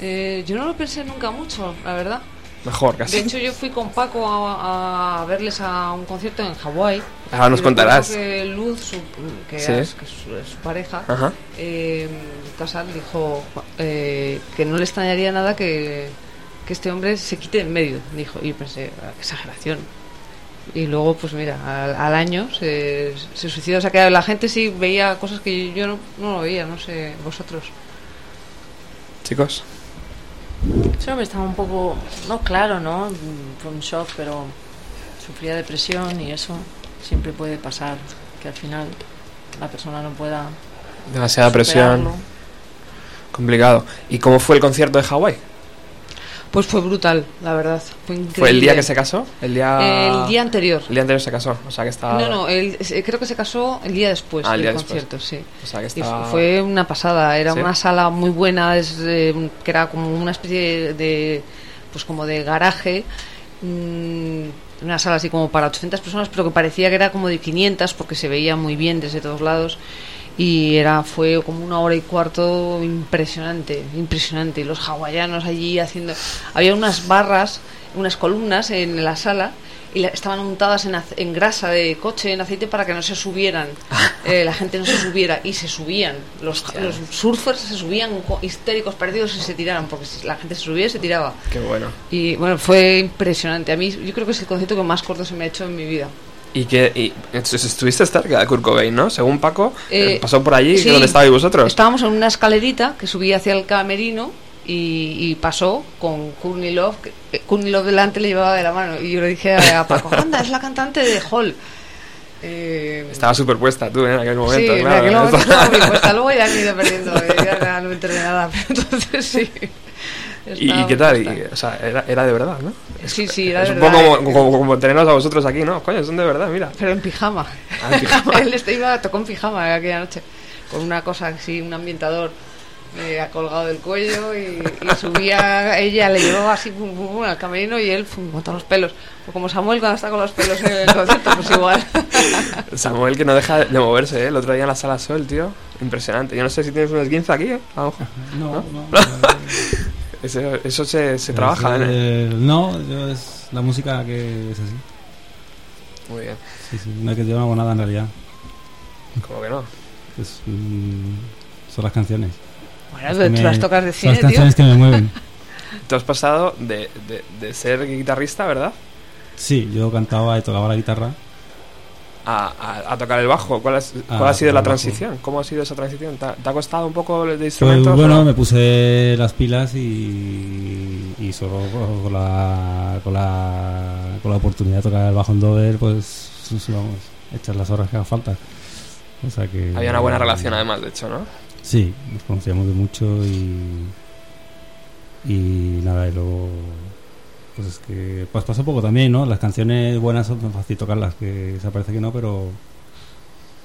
Eh, yo no lo pensé nunca mucho, la verdad. Mejor, casi. De hecho, yo fui con Paco a, a verles a un concierto en Hawái. Ahora nos contarás. que Luz, su, que, Sí. es, que su, pareja, eh, Casal, dijo eh, que no le extrañaría nada que, que este hombre se quite en medio. Dijo, y pensé, "Ah, qué exageración. Y luego, pues mira, al, al año se, se suicidó. O sea, que la gente sí veía cosas que yo no, no lo veía, no sé, vosotros. Chicos. Ese hombre estaba un poco, no claro, ¿no? Fue un shock, pero sufría depresión y eso siempre puede pasar, que al final la persona no pueda Demasiada presión. Complicado. ¿Y cómo fue el concierto de Hawái? Pues fue brutal, la verdad. Fue increíble. ¿Fue el día que se casó? El día... El día anterior. El día anterior se casó. O sea que estaba... No, no, eh, creo que se casó el día después Ah, el del día después. concierto, sí. O sea que Y fue una pasada, era ¿Sí? una sala muy buena, es, eh, que era como una especie de, de, pues como de garaje, mm, una sala así como para 800 personas, pero que parecía que era como de 500 porque se veía muy bien desde todos lados y era fue como una hora y cuarto impresionante, impresionante. Y los hawaianos allí haciendo, había unas barras, unas columnas en la sala y la- estaban untadas en, en grasa de coche, en aceite, para que no se subieran. Eh, la gente no se subiera y se subían. Los, los surfers se subían co- histéricos, perdidos y se tiraran, porque si la gente se subía y se tiraba. Qué bueno. Y bueno, fue impresionante. A mí, yo creo que es el concierto que más corto se me ha hecho en mi vida. Y que y, estuviste cerca de Kurt Cobain, ¿no? Según Paco, Eh, eh, pasó por allí, sí. ¿dónde estabais vosotros? Estábamos en una escalerita que subía hacia el camerino y, y pasó con que Courtney Love delante le llevaba de la mano. Y yo le dije a, Paco, anda, es la cantante de Hall. Eh, Estaba superpuesta tú ¿eh? en aquel momento, sí, en aquel momento estaba muy puesta. Luego ya han ido perdiendo, eh, ya no me enteré de nada. Pero entonces sí. ¿Y, qué tal? Y, o sea, era, era de verdad, ¿no? Sí, sí, era es de un verdad. poco como, como, como tenernos a vosotros aquí, ¿no? Coño, son de verdad, mira. Pero en pijama. Ah, en pijama. Él este iba, tocó en pijama aquella noche. Con una cosa así, un ambientador eh, colgado del cuello y, y subía, ella le llevaba así pum, pum, pum, al camerino y él pum, con todos los pelos. O como Samuel cuando está con los pelos en el concierto, pues igual. Samuel que no deja de moverse, ¿eh? El otro día en la sala Sol, tío. Impresionante. Yo no sé si tienes un esguince aquí, ¿eh? A lo mejor. No, no. eso, eso se, se trabaja, Es, ¿eh? no, yo es la música que es así. Muy bien. Sí, sí, no hay que yo no hago nada en realidad. Como que no. Es, mm, son las canciones. Bueno, Las tú las tocas de son cine, las tío. canciones que me mueven. Tú has pasado de, de, de ser guitarrista, ¿verdad? Sí, yo cantaba y tocaba la guitarra. A, a- a tocar el bajo. ¿Cuál, has- ha sido tocar la bajo. transición? ¿Cómo ha sido esa transición? ¿Te ha, te ha costado un poco de Pues instrumentos? bueno, me puse las pilas y, y solo con la, con, la, con la oportunidad de tocar el bajo en Dover, pues vamos, echar las horas que haga falta. O sea que... Había una buena relación, además, de hecho, ¿no? Sí, nos conocíamos de mucho y. Y nada, y luego. Pues es que. Pues pasa un poco también, ¿no? Las canciones buenas son fácil tocarlas, que se parece que no, pero.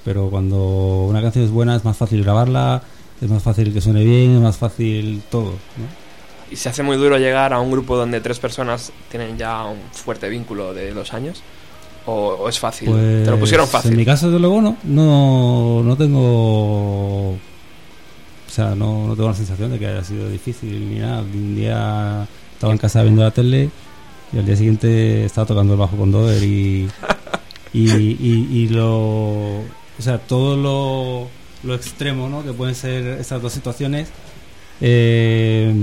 Pero cuando una canción es buena es más fácil grabarla, es más fácil que suene bien, es más fácil todo, ¿no? ¿Y se hace muy duro llegar a un grupo donde tres personas tienen ya un fuerte vínculo de los años? ¿O, o es fácil? Pues, ¿Te lo pusieron fácil? En mi caso, desde luego, no. No, no tengo. O sea, no, no tengo la sensación de que haya sido difícil ni nada. Un día estaba en casa viendo la tele y al día siguiente estaba tocando el bajo con Dover y. Y, y, y lo. O sea, todo lo, lo extremo, ¿no? Que pueden ser estas dos situaciones. eh,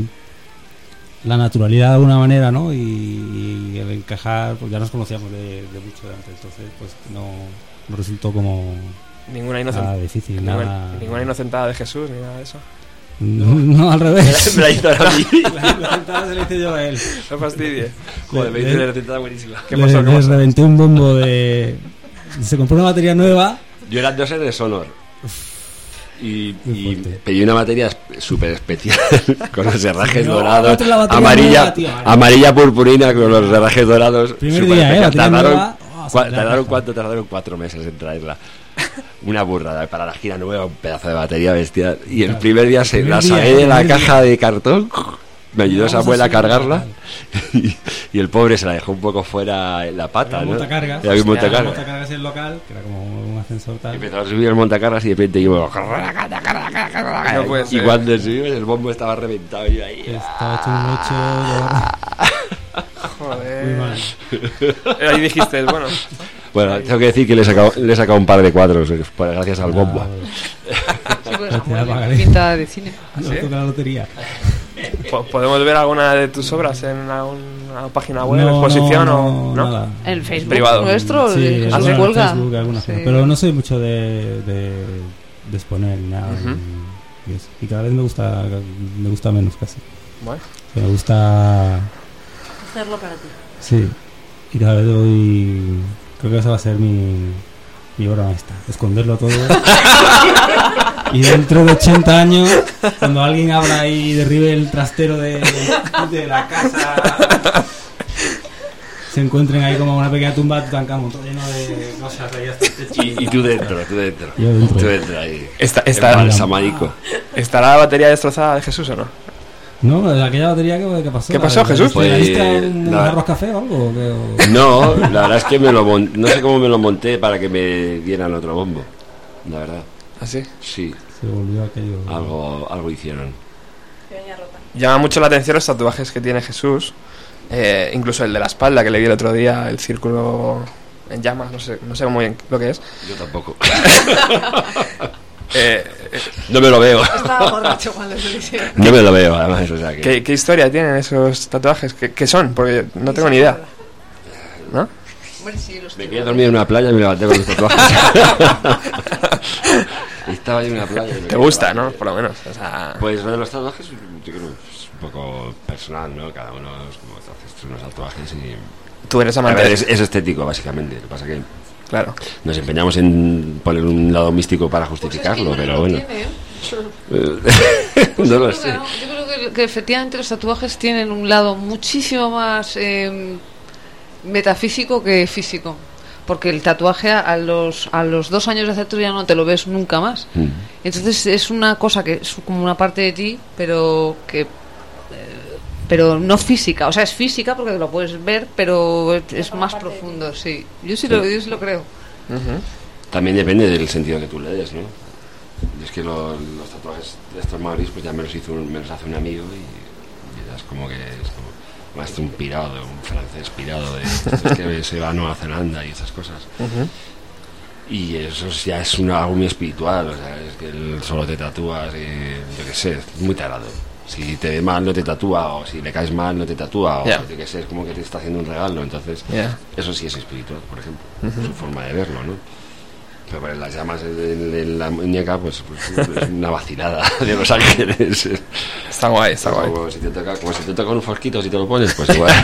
la naturalidad de alguna manera, ¿no? Y, y el encajar, pues ya nos conocíamos de, de mucho de antes, entonces pues no, no resultó como Ninguna, inocen- nada difícil, ninguna, nada... ninguna inocentada de Jesús ni nada de eso. No, no, al revés. Me la hizo a mí. La inocentada se la hice yo a él. No fastidie. Joder, me Le- hizo le- una recetada buenísima. ¿Qué le- pasó? ¿Qué le pasó? reventé un bombo de... Se compró una batería nueva Yo era dos de Sonor. Y, y pedí una batería súper especial con los herrajes No, dorados, la amarilla, nueva, tío, amarilla purpurina con los herrajes dorados. Primer día, ¿eh? Batería tardaron, nueva. Oh, cua- tardaron cuánto? Tardaron cuatro meses en traerla. Una burrada para la gira nueva, un pedazo de batería bestial. Y el primer día se la saqué de la caja de cartón. Me ayudó Vamos Samuel a cargarla y, y el pobre se la dejó un poco fuera en la pata, Había ¿no? montacargas. Había un montacargas. montacargas en el local, que era como un ascensor tal. Empezó a subir el montacargas y de repente yo No y cuando subimos el bombo estaba reventado y yo ahí Estaba hecho un ocho. Joder. Muy mal. Ahí dijiste, bueno, bueno tengo que decir que le he sacado, le he sacado un par de cuadros eh, gracias al bombo Sí, pues, Samuel, pinta de cine. Toca la lotería. po- ¿podemos ver alguna de tus obras en alguna página web, No, exposición no, o no? nada. En el Facebook Privado. nuestro, Sí, en Huelga. Facebook, Sí. pero no soy mucho de, de, de exponer ni nada. Y, y eso. Y cada vez me gusta, me gusta menos casi. Bueno, O me gusta, Hacerlo para ti. sí. Y cada vez voy, creo que esa va a ser mi, mi obra maestra. Esconderlo todo. y dentro de 80 años, cuando alguien abra y derribe el trastero de, de la casa, se encuentren ahí como una pequeña tumba de Tutankamón, todo lleno de cosas ahí hasta el techo. y, y tú dentro tú dentro Yo dentro. tú dentro ahí Está- el está- balsamadico. ¿estará la batería destrozada de Jesús o no? No, de aquella batería que, que pasó. ¿Qué pasó, ¿La- Jesús? ¿Le diste Pues, un nada. arroz café o algo? o no la verdad es que me lo mon- no sé cómo me lo monté para que me dieran otro bombo la verdad Así. sí Se volvió aquello. algo algo hicieron Llama mucho la atención los tatuajes que tiene Jesús. Eh, incluso el de la espalda que le vi el otro día, el círculo en llamas, no sé, no sé muy bien lo que es. Yo tampoco. Eh, no me lo veo. Estaba borracho cuando se lo hicieron. No me lo veo, además. O sea que... ¿Qué, qué historia tienen esos tatuajes? ¿Qué, qué son? Porque no tengo ni idea. ¿No? Bueno, sí, los Me quedé dormido en una playa y me levanté con los tatuajes. Estaba yo en una playa. y me Te gusta. ¿no? Por lo menos. O sea, Pues lo de los tatuajes, yo creo es un poco personal, ¿no? Cada uno es como te haces unos tatuajes y. Tú eres A amante ver, es, es estético, básicamente. Lo que pasa que. Claro. Nos empeñamos en poner un lado místico para Pues justificarlo, pero bueno. Tiene, ¿eh? no Yo lo creo sé. no. Yo creo que, que efectivamente los tatuajes tienen un lado muchísimo más eh, metafísico que físico. Porque el tatuaje a a los, a los dos años de hacerte ya no te lo ves nunca más. Mm. Entonces es una cosa que es como una parte de ti, pero que. Pero no física, o sea, es física porque lo puedes ver, pero es, es más profundo, sí. Yo sí, Lo, yo sí lo creo. También depende del sentido que tú le des, ¿no? Y es que lo- los tatuajes de estos maoris, pues ya me los, hizo un- me los hace un amigo y, y ya es como que es como más un pirado, un francés pirado de estos que se va a Nueva Zelanda y esas cosas. Y eso ya es una, algo muy espiritual, o sea, es que el- solo te tatúas y yo qué sé, es muy tarado. Si te ve mal no te tatúa, o si le caes mal no te tatúa, o qué sé, es como que te está haciendo un regalo, entonces Ya. eso sí es espiritual, por ejemplo, Ujú. su forma de verlo, ¿no? Pero para las llamas en, la muñeca, pues, pues, es una vacilada de los ángeles. Está guay, está guay. Como si te toca, como si te toca un fosquito si te lo pones, pues igual.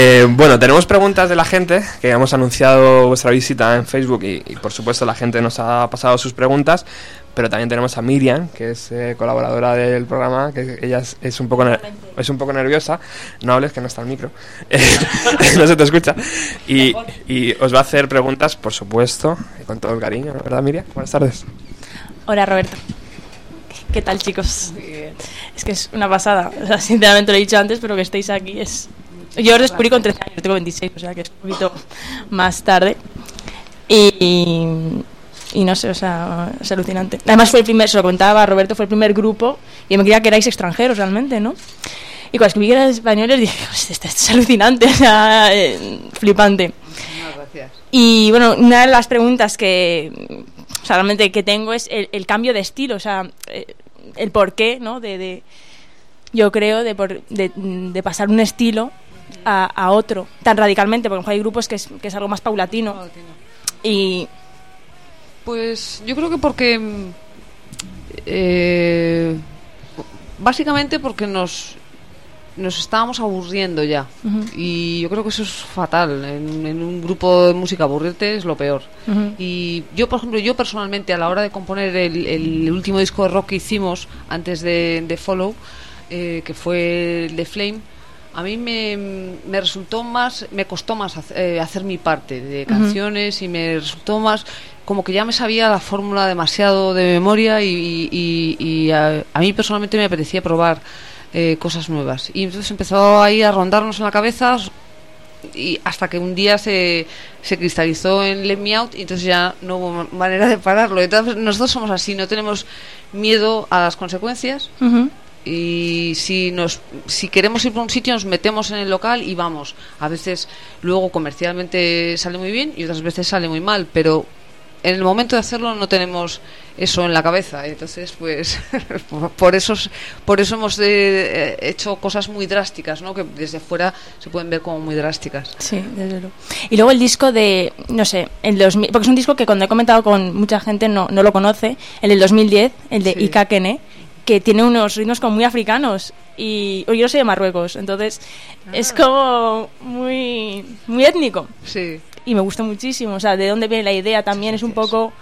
Eh, bueno, tenemos preguntas de la gente, que hemos anunciado vuestra visita en Facebook y, y, por supuesto la gente nos ha pasado sus preguntas, pero también tenemos a Miriam, que es eh, colaboradora del programa, que ella es, es un poco es un poco nerviosa, no hables que no está el micro, no se te escucha, y, y os va a hacer preguntas, por supuesto, con todo el cariño. ¿verdad Miriam? Buenas tardes. Hola Roberto. ¿Qué tal chicos? Es que es una pasada. O sea, sinceramente lo he dicho antes, pero que estéis aquí es... Yo os descubrí con 13 años, yo tengo 26, o sea que es un poquito más tarde. Y, y no sé, o sea, es alucinante. Además fue el primer, se lo contaba Roberto, fue el primer grupo y me creía que erais extranjeros realmente, ¿no? Y cuando escribí que eran españoles dije, "Hostia, esto, es alucinante, o sea, eh, flipante. Gracias. Y bueno, una de las preguntas que, o sea, realmente que tengo es el, el cambio de estilo, o sea, eh, el porqué, ¿no? De, de- yo creo, de, por- de, de pasar un estilo a, a otro tan radicalmente, porque a lo mejor hay grupos que es, que es algo más paulatino. Y Pues yo creo que porque. eh, básicamente porque nos. Nos estábamos aburriendo ya. Y yo creo que eso es fatal. En, en un grupo de música aburrirte es lo peor. Y yo, por ejemplo, yo personalmente a la hora de componer el, el último disco de rock que hicimos antes de, de Follow, eh, que fue el de Flame, a mí me, me resultó más, me costó más hac- eh, hacer mi parte de canciones y me resultó más como que ya me sabía la fórmula demasiado de memoria y, y- y- a, a mí personalmente me apetecía probar eh, cosas nuevas. Y entonces empezó ahí a rondarnos en la cabeza y hasta que un día se, se cristalizó en Let Me Out y entonces ya no hubo ma- manera de pararlo. Entonces nosotros somos así, no tenemos miedo a las consecuencias. Y si nos si queremos ir por un sitio nos metemos en el local y vamos. A veces luego comercialmente sale muy bien y otras veces sale muy mal, pero en el momento de hacerlo no tenemos eso en la cabeza entonces pues por- eso es- por eso hemos eh, hecho cosas muy drásticas no que desde fuera se pueden ver como muy drásticas Sí, desde luego. Y luego el disco de, no sé, el 2000, porque es un disco que cuando he comentado con mucha gente no, no lo conoce, el del 2010, el de Sí. Ika Kene, que tiene unos ritmos como muy africanos. Y yo soy de Marruecos, entonces es como muy, muy étnico. Sí. Y me gusta muchísimo, o sea, de dónde viene la idea también es un poco...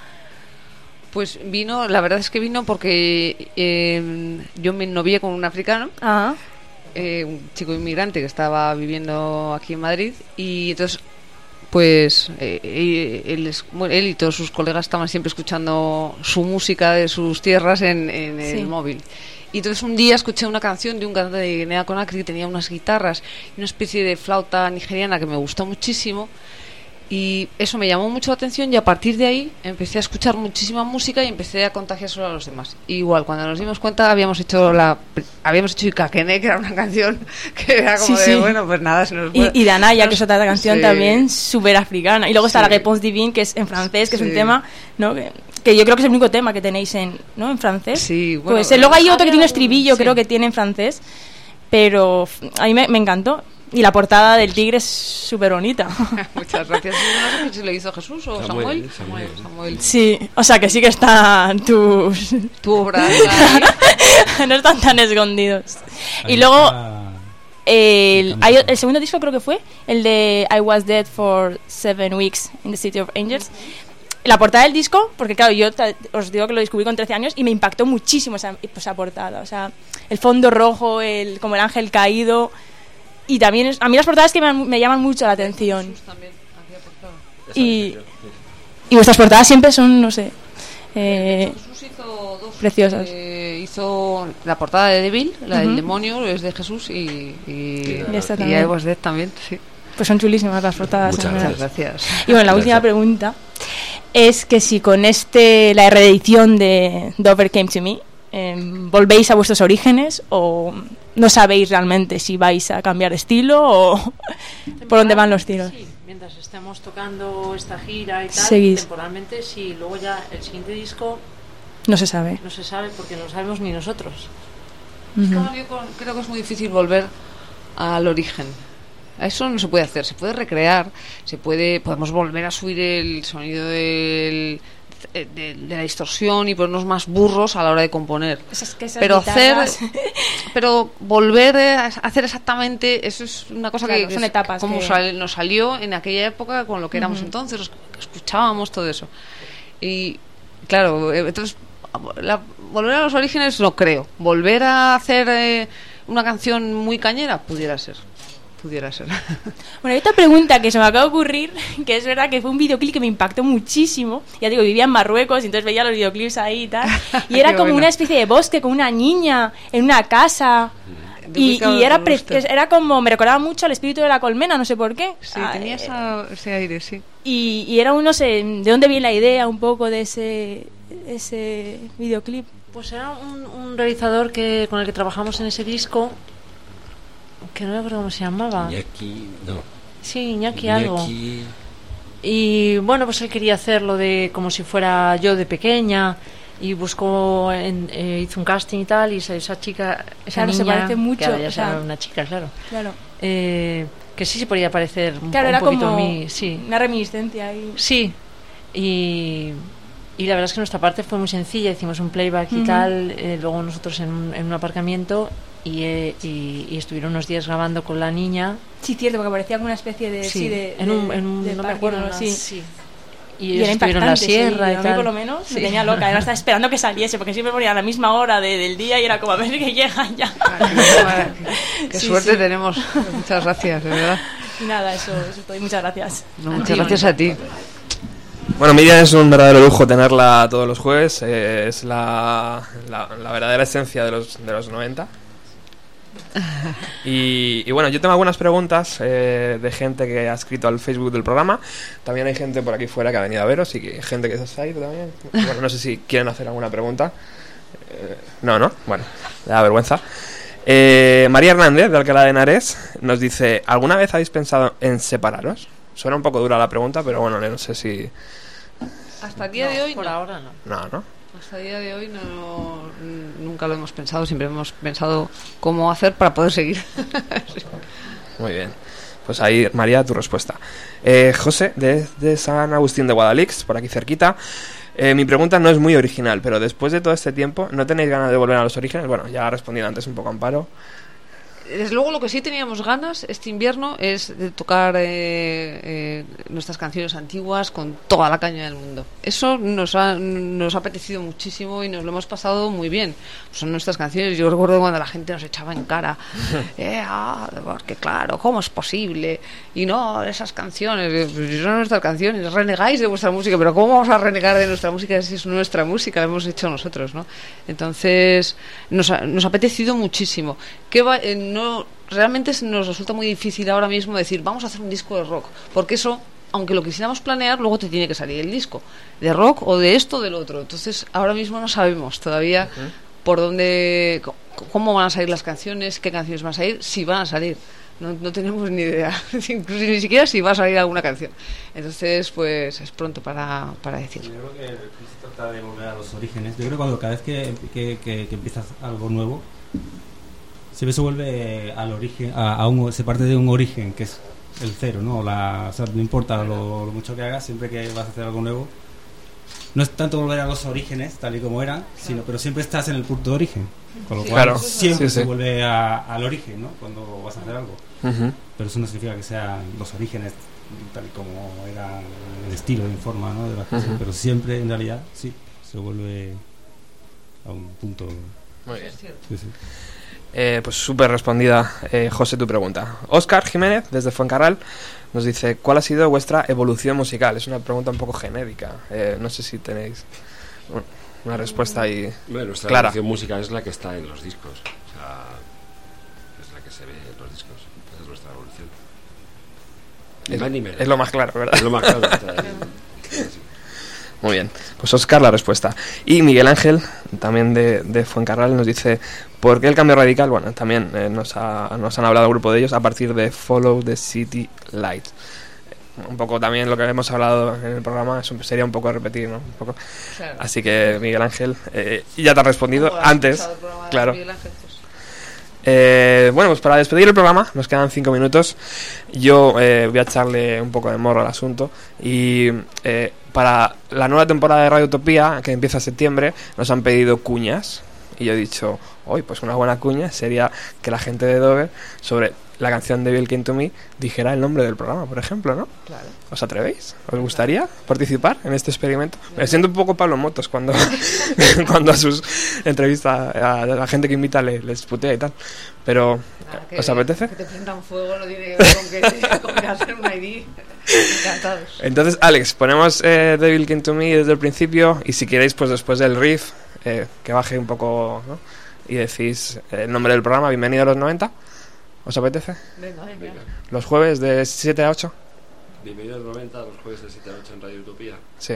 Pues vino, la verdad es que vino porque eh, yo me novié con un africano, Ah, eh, un chico inmigrante que estaba viviendo aquí en Madrid y entonces pues eh, eh, él, bueno, él y todos sus colegas estaban siempre escuchando su música de sus tierras en, en Sí. el móvil. Y entonces un día escuché una canción de un cantante de Guinea Conakry que tenía unas guitarras y una especie de flauta nigeriana que me gustó muchísimo. Y eso me llamó mucho la atención y a partir de ahí empecé a escuchar muchísima música y empecé a contagiárselo a los demás. Igual, cuando nos dimos cuenta habíamos hecho la habíamos hecho Ikakene, que era una canción que era como Sí, de, sí. bueno, pues nada, se nos Y, y Danaya, nos- que es otra canción sí. también súper africana. Y luego está la Réponse Divine, que es en francés, que es un tema ¿no? que, que yo creo que es el único tema que tenéis en, ¿no? en francés. Sí, bueno, pues, luego hay otro que tiene un estribillo, creo que tiene en francés. Pero f- a mí me, me encantó. Y la portada del tigre es súper bonita. Muchas gracias. No sé si lo hizo Jesús o Samuel, Samuel. Samuel. Samuel. Sí, o sea que sí que están tus... Tu obra. no están tan escondidos. Y luego... El, hay- el segundo disco creo que fue el de I Was Dead for Seven Weeks in the City of Angels. La portada del disco, porque claro, yo os digo que lo descubrí con 13 años y me impactó muchísimo esa, esa portada. O sea, el fondo rojo, el, como el ángel caído. Y también, es- a mí las portadas que me, me llaman mucho la atención. Y, y vuestras portadas siempre son, no sé, eh, Jesús hizo dos. preciosas. Eh, hizo la portada de Devil, la del demonio, es de Jesús y. Y, Y esta y también. I Was Dead también, sí. Pues son chulísimas las portadas. Muchas gracias. Y bueno, la última pregunta es que si con este la reedición de Dover Came to Me em, volvéis a vuestros orígenes o no sabéis realmente si vais a cambiar de estilo o por dónde van los tiros. Sí, mientras estemos tocando esta gira y tal, Seguís. temporalmente, sí. Luego ya el siguiente disco No se sabe. no se sabe porque no lo sabemos ni nosotros. Yo creo que es muy difícil volver al origen. A Eso no se puede hacer, se puede recrear, se puede, podemos volver a subir el sonido del- de, de- de la distorsión y ponernos más burros a la hora de componer. Esas- que esas Pero hacer, pero volver a hacer exactamente, eso es una cosa Claro, que son es etapas como que- sal- nos salió en aquella época con lo que éramos entonces, escuchábamos todo eso. Y claro, eh, entonces la- volver a los orígenes no creo. Volver a hacer eh, una canción muy cañera pudiera ser. Pudiera ser. Bueno, hay otra pregunta que se me acaba de ocurrir, que es verdad que fue un videoclip que me impactó muchísimo. Ya digo, vivía en Marruecos y entonces veía los videoclips ahí y tal. Y era como bueno. una especie de bosque con una niña en una casa. De Y, y era, pre- era como, me recordaba mucho al espíritu de la colmena, no sé por qué. Sí, Ah, tenía eh, esa- ese aire, sí. y, y era un, no sé, ¿de dónde viene la idea un poco de ese, ese videoclip? Pues era un, un realizador que con el que trabajamos en ese disco, que no me acuerdo cómo se llamaba. Iñaki, no. Sí, Iñaki algo. Iñaki- Y bueno, pues él quería hacerlo de como si fuera yo de pequeña y buscó, en- eh, hizo un casting y tal y esa, esa chica, esa Claro, se niña, parece mucho, que ahora ya o sea- una chica, claro, Claro, eh, que sí se podía parecer un, claro un era poquito como a mí, sí. una reminiscencia ahí. Sí, y, y la verdad es que nuestra parte fue muy sencilla, hicimos un playback y tal, eh, luego nosotros en un, en un aparcamiento y, eh, y, y estuvieron unos días grabando con la niña. Sí, cierto, porque parecía como una especie de... Sí, de, en un, en un- de no me acuerdo, sí. sí. Y, Y, era estuvieron en la impactante, sierra sí, y a mí tal. por lo menos Sí. me tenía loca. Además estaba esperando que saliese, porque siempre ponía a la misma hora de- del día y era como a ver que llegan ya. Qué Sí, suerte sí. tenemos. Muchas gracias, de verdad. Y nada, eso, eso es todo. Y muchas gracias. No, muchas gracias a ti. Bueno, Miriam es un verdadero lujo tenerla todos los jueves. eh, es la, la, la verdadera esencia de los, de los 90. Y, y bueno, yo tengo algunas preguntas eh, de gente que ha escrito al Facebook del programa. También hay gente por aquí fuera que ha venido a veros y que, gente que se ha ido también. Bueno, no sé si quieren hacer alguna pregunta. Eh, no, no. Bueno, da vergüenza. Eh, María Hernández, de Alcalá de Henares, nos dice: ¿Alguna vez habéis pensado en separaros? Suena un poco dura la pregunta, pero bueno, no sé si. Hasta el día No, de hoy por no. ahora no. No, ¿no? Hasta el día de hoy no, nunca lo hemos pensado, siempre hemos pensado cómo hacer para poder seguir. Muy bien. Pues ahí, María, tu respuesta. Eh, José, desde San Agustín de Guadalix, por aquí cerquita. Eh, mi pregunta no es muy original, pero después de todo este tiempo, ¿no tenéis ganas de volver a los orígenes? Bueno, ya ha respondido antes un poco Amparo. Desde luego lo que sí teníamos ganas este invierno es de tocar eh, eh, nuestras canciones antiguas con toda la caña del mundo. Eso nos ha, nos ha apetecido muchísimo y nos lo hemos pasado muy bien. Son nuestras canciones, yo recuerdo cuando la gente nos echaba en cara, eh, ah, porque claro, ¿cómo es posible? Y no, esas canciones, eh, pues son nuestras canciones, renegáis de vuestra música, pero ¿cómo vamos a renegar de nuestra música si es nuestra música, la hemos hecho nosotros, ¿no? Entonces, nos ha, nos ha apetecido muchísimo. ¿Qué va, eh, no, realmente se nos resulta muy difícil ahora mismo decir, vamos a hacer un disco de rock, porque eso aunque lo quisiéramos planear, luego te tiene que salir el disco de rock o de esto o del otro. Entonces, ahora mismo no sabemos todavía por dónde, cómo van a salir las canciones, qué canciones van a salir, si van a salir. No, no tenemos ni idea, incluso ni siquiera si va a salir alguna canción. Entonces, pues es pronto para, para decirlo. Yo creo que se trata de volver a los orígenes. Yo creo que cuando cada vez que, que, que- que empiezas algo nuevo, siempre se vuelve al origen, a, a un, se parte de un origen que es el cero, ¿no? La, o sea, no importa lo, lo mucho que hagas, siempre que vas a hacer algo nuevo, no es tanto volver a los orígenes, tal y como eran, sino, pero siempre estás en el punto de origen. Con lo Sí. cual Claro. siempre Sí, se vuelve a- al origen, ¿no? Cuando vas a hacer algo. Pero eso no significa que sean los orígenes tal y como era el estilo en forma ¿no? de las cosas. Pero siempre, en realidad, sí, se vuelve a un punto. Muy bien. Sí, sí. Eh, pues súper respondida, eh, José, tu pregunta. Oscar Jiménez, desde Fuencarral, nos dice, ¿cuál ha sido vuestra evolución musical? Es una pregunta un poco genérica. Eh, no sé si tenéis un- una respuesta ahí Bueno, nuestra clara. evolución musical es la que está en los discos. O sea, es la que se ve en los discos. Esa es nuestra evolución. Es- es lo más claro, ¿verdad? Es lo más claro. Muy bien, pues Oscar la respuesta. Y Miguel Ángel, también de, de Fuencarral, nos dice, ¿por qué el cambio radical? Bueno, también eh, nos, ha- nos han hablado un grupo de ellos a partir de Follow the City Light. Un poco también lo que hemos hablado en el programa sería un poco repetir, ¿no? Un poco. Claro. Así que Miguel Ángel, eh, ya te ha respondido antes, claro. Miguel Ángel, Eh, bueno, pues para despedir el programa, nos quedan cinco minutos. Yo eh, voy a echarle un poco de morro al asunto. Y eh, para la nueva temporada de Radio Utopía, que empieza en septiembre, nos han pedido cuñas. Y yo he dicho, hoy, pues una buena cuña sería que la gente de Dover, sobre la canción de Bill Came to Me, dijera el nombre del programa, por ejemplo, ¿no? Claro. ¿Os atrevéis? ¿Os gustaría participar en este experimento? Me siento un poco Pablo Motos cuando, cuando a sus entrevistas a la gente que invita le, les putea y tal. Pero, que- ¿os apetece? Que te prendan fuego no tiene que ver con que, hacer un ID. Encantados. Entonces, Alex, ponemos eh, Devil Came to Me desde el principio y si queréis, pues después del riff, eh, que baje un poco ¿no? Y decís el nombre del programa, bienvenido a los 90. ¿Os apetece? Venga, venga. Los jueves de 7 a 8. Bienvenidos 90 a los jueves de 7 a 8 en Radio Utopía. Sí.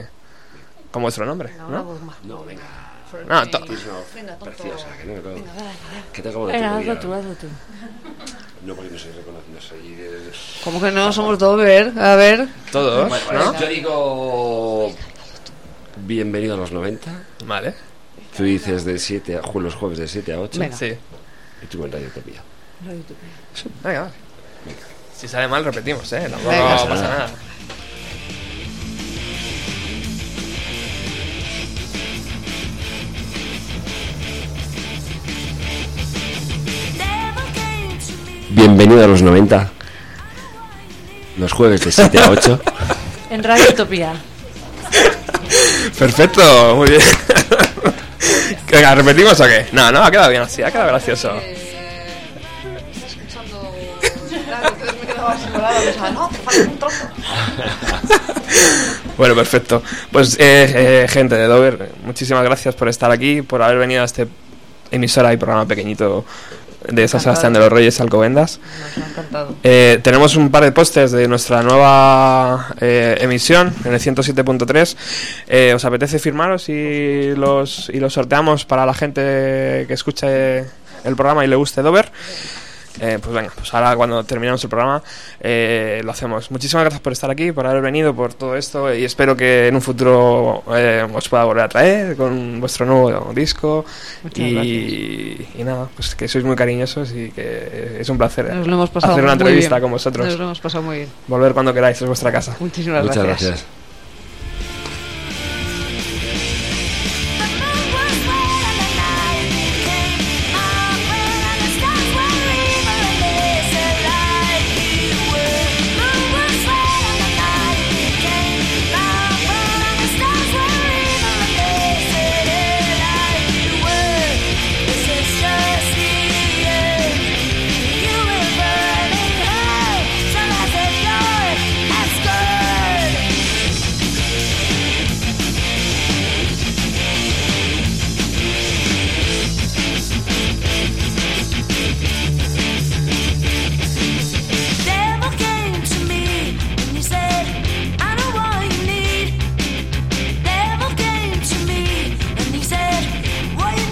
Con vuestro nombre, No, ¿no? No, venga. No, to- Venga, preciosa, que no, no. Venga, dale, Que te acabo de Venga, decir, hazlo tú, hazlo tú. No, porque no soy reconocido, no soy... eh, ¿Cómo que no? Somos Dover. A ver. Todos, Bueno, ¿no? Yo digo... Bienvenido a los 90. Vale. Tú dices de 7 a, los jueves de 7 a 8. Venga. Sí. Y tú en Radio Utopía. Radio Utopía. Venga, vale. Si sale mal, repetimos, ¿eh? Tampoco Venga. pasa nada. Bienvenido a los 90. Los jueves de 7 a 8. En Radio Utopía. Perfecto, muy bien. Venga, ¿repetimos o qué? No, no, ha quedado bien así, ha quedado gracioso. Escuchando. Claro, entonces me quedaba así colada, pensaba, no, te falta un trozo. Bueno, perfecto. Pues, eh, eh, gente de Dover, muchísimas gracias por estar aquí, por haber venido a este emisora y programa pequeñito de San Sebastián de los Reyes Alcobendas. Nos ha encantado. Eh, tenemos un par de pósters de nuestra nueva eh, emisión en el 107.3. Eh, ¿Os apetece firmaros y los, y los sorteamos para la gente que escuche el programa y le guste Dover? Eh, pues venga, pues ahora cuando terminemos el programa eh, lo hacemos. Muchísimas gracias por estar aquí, por haber venido, por todo esto y espero que en un futuro eh, os pueda volver a traer con vuestro nuevo disco y, y nada, pues que sois muy cariñosos y que es un placer Nos lo hemos pasado hacer una muy entrevista bien. con vosotros. Nos lo hemos pasado muy bien. Volver cuando queráis, es vuestra casa. Muchísimas Muchas gracias. gracias.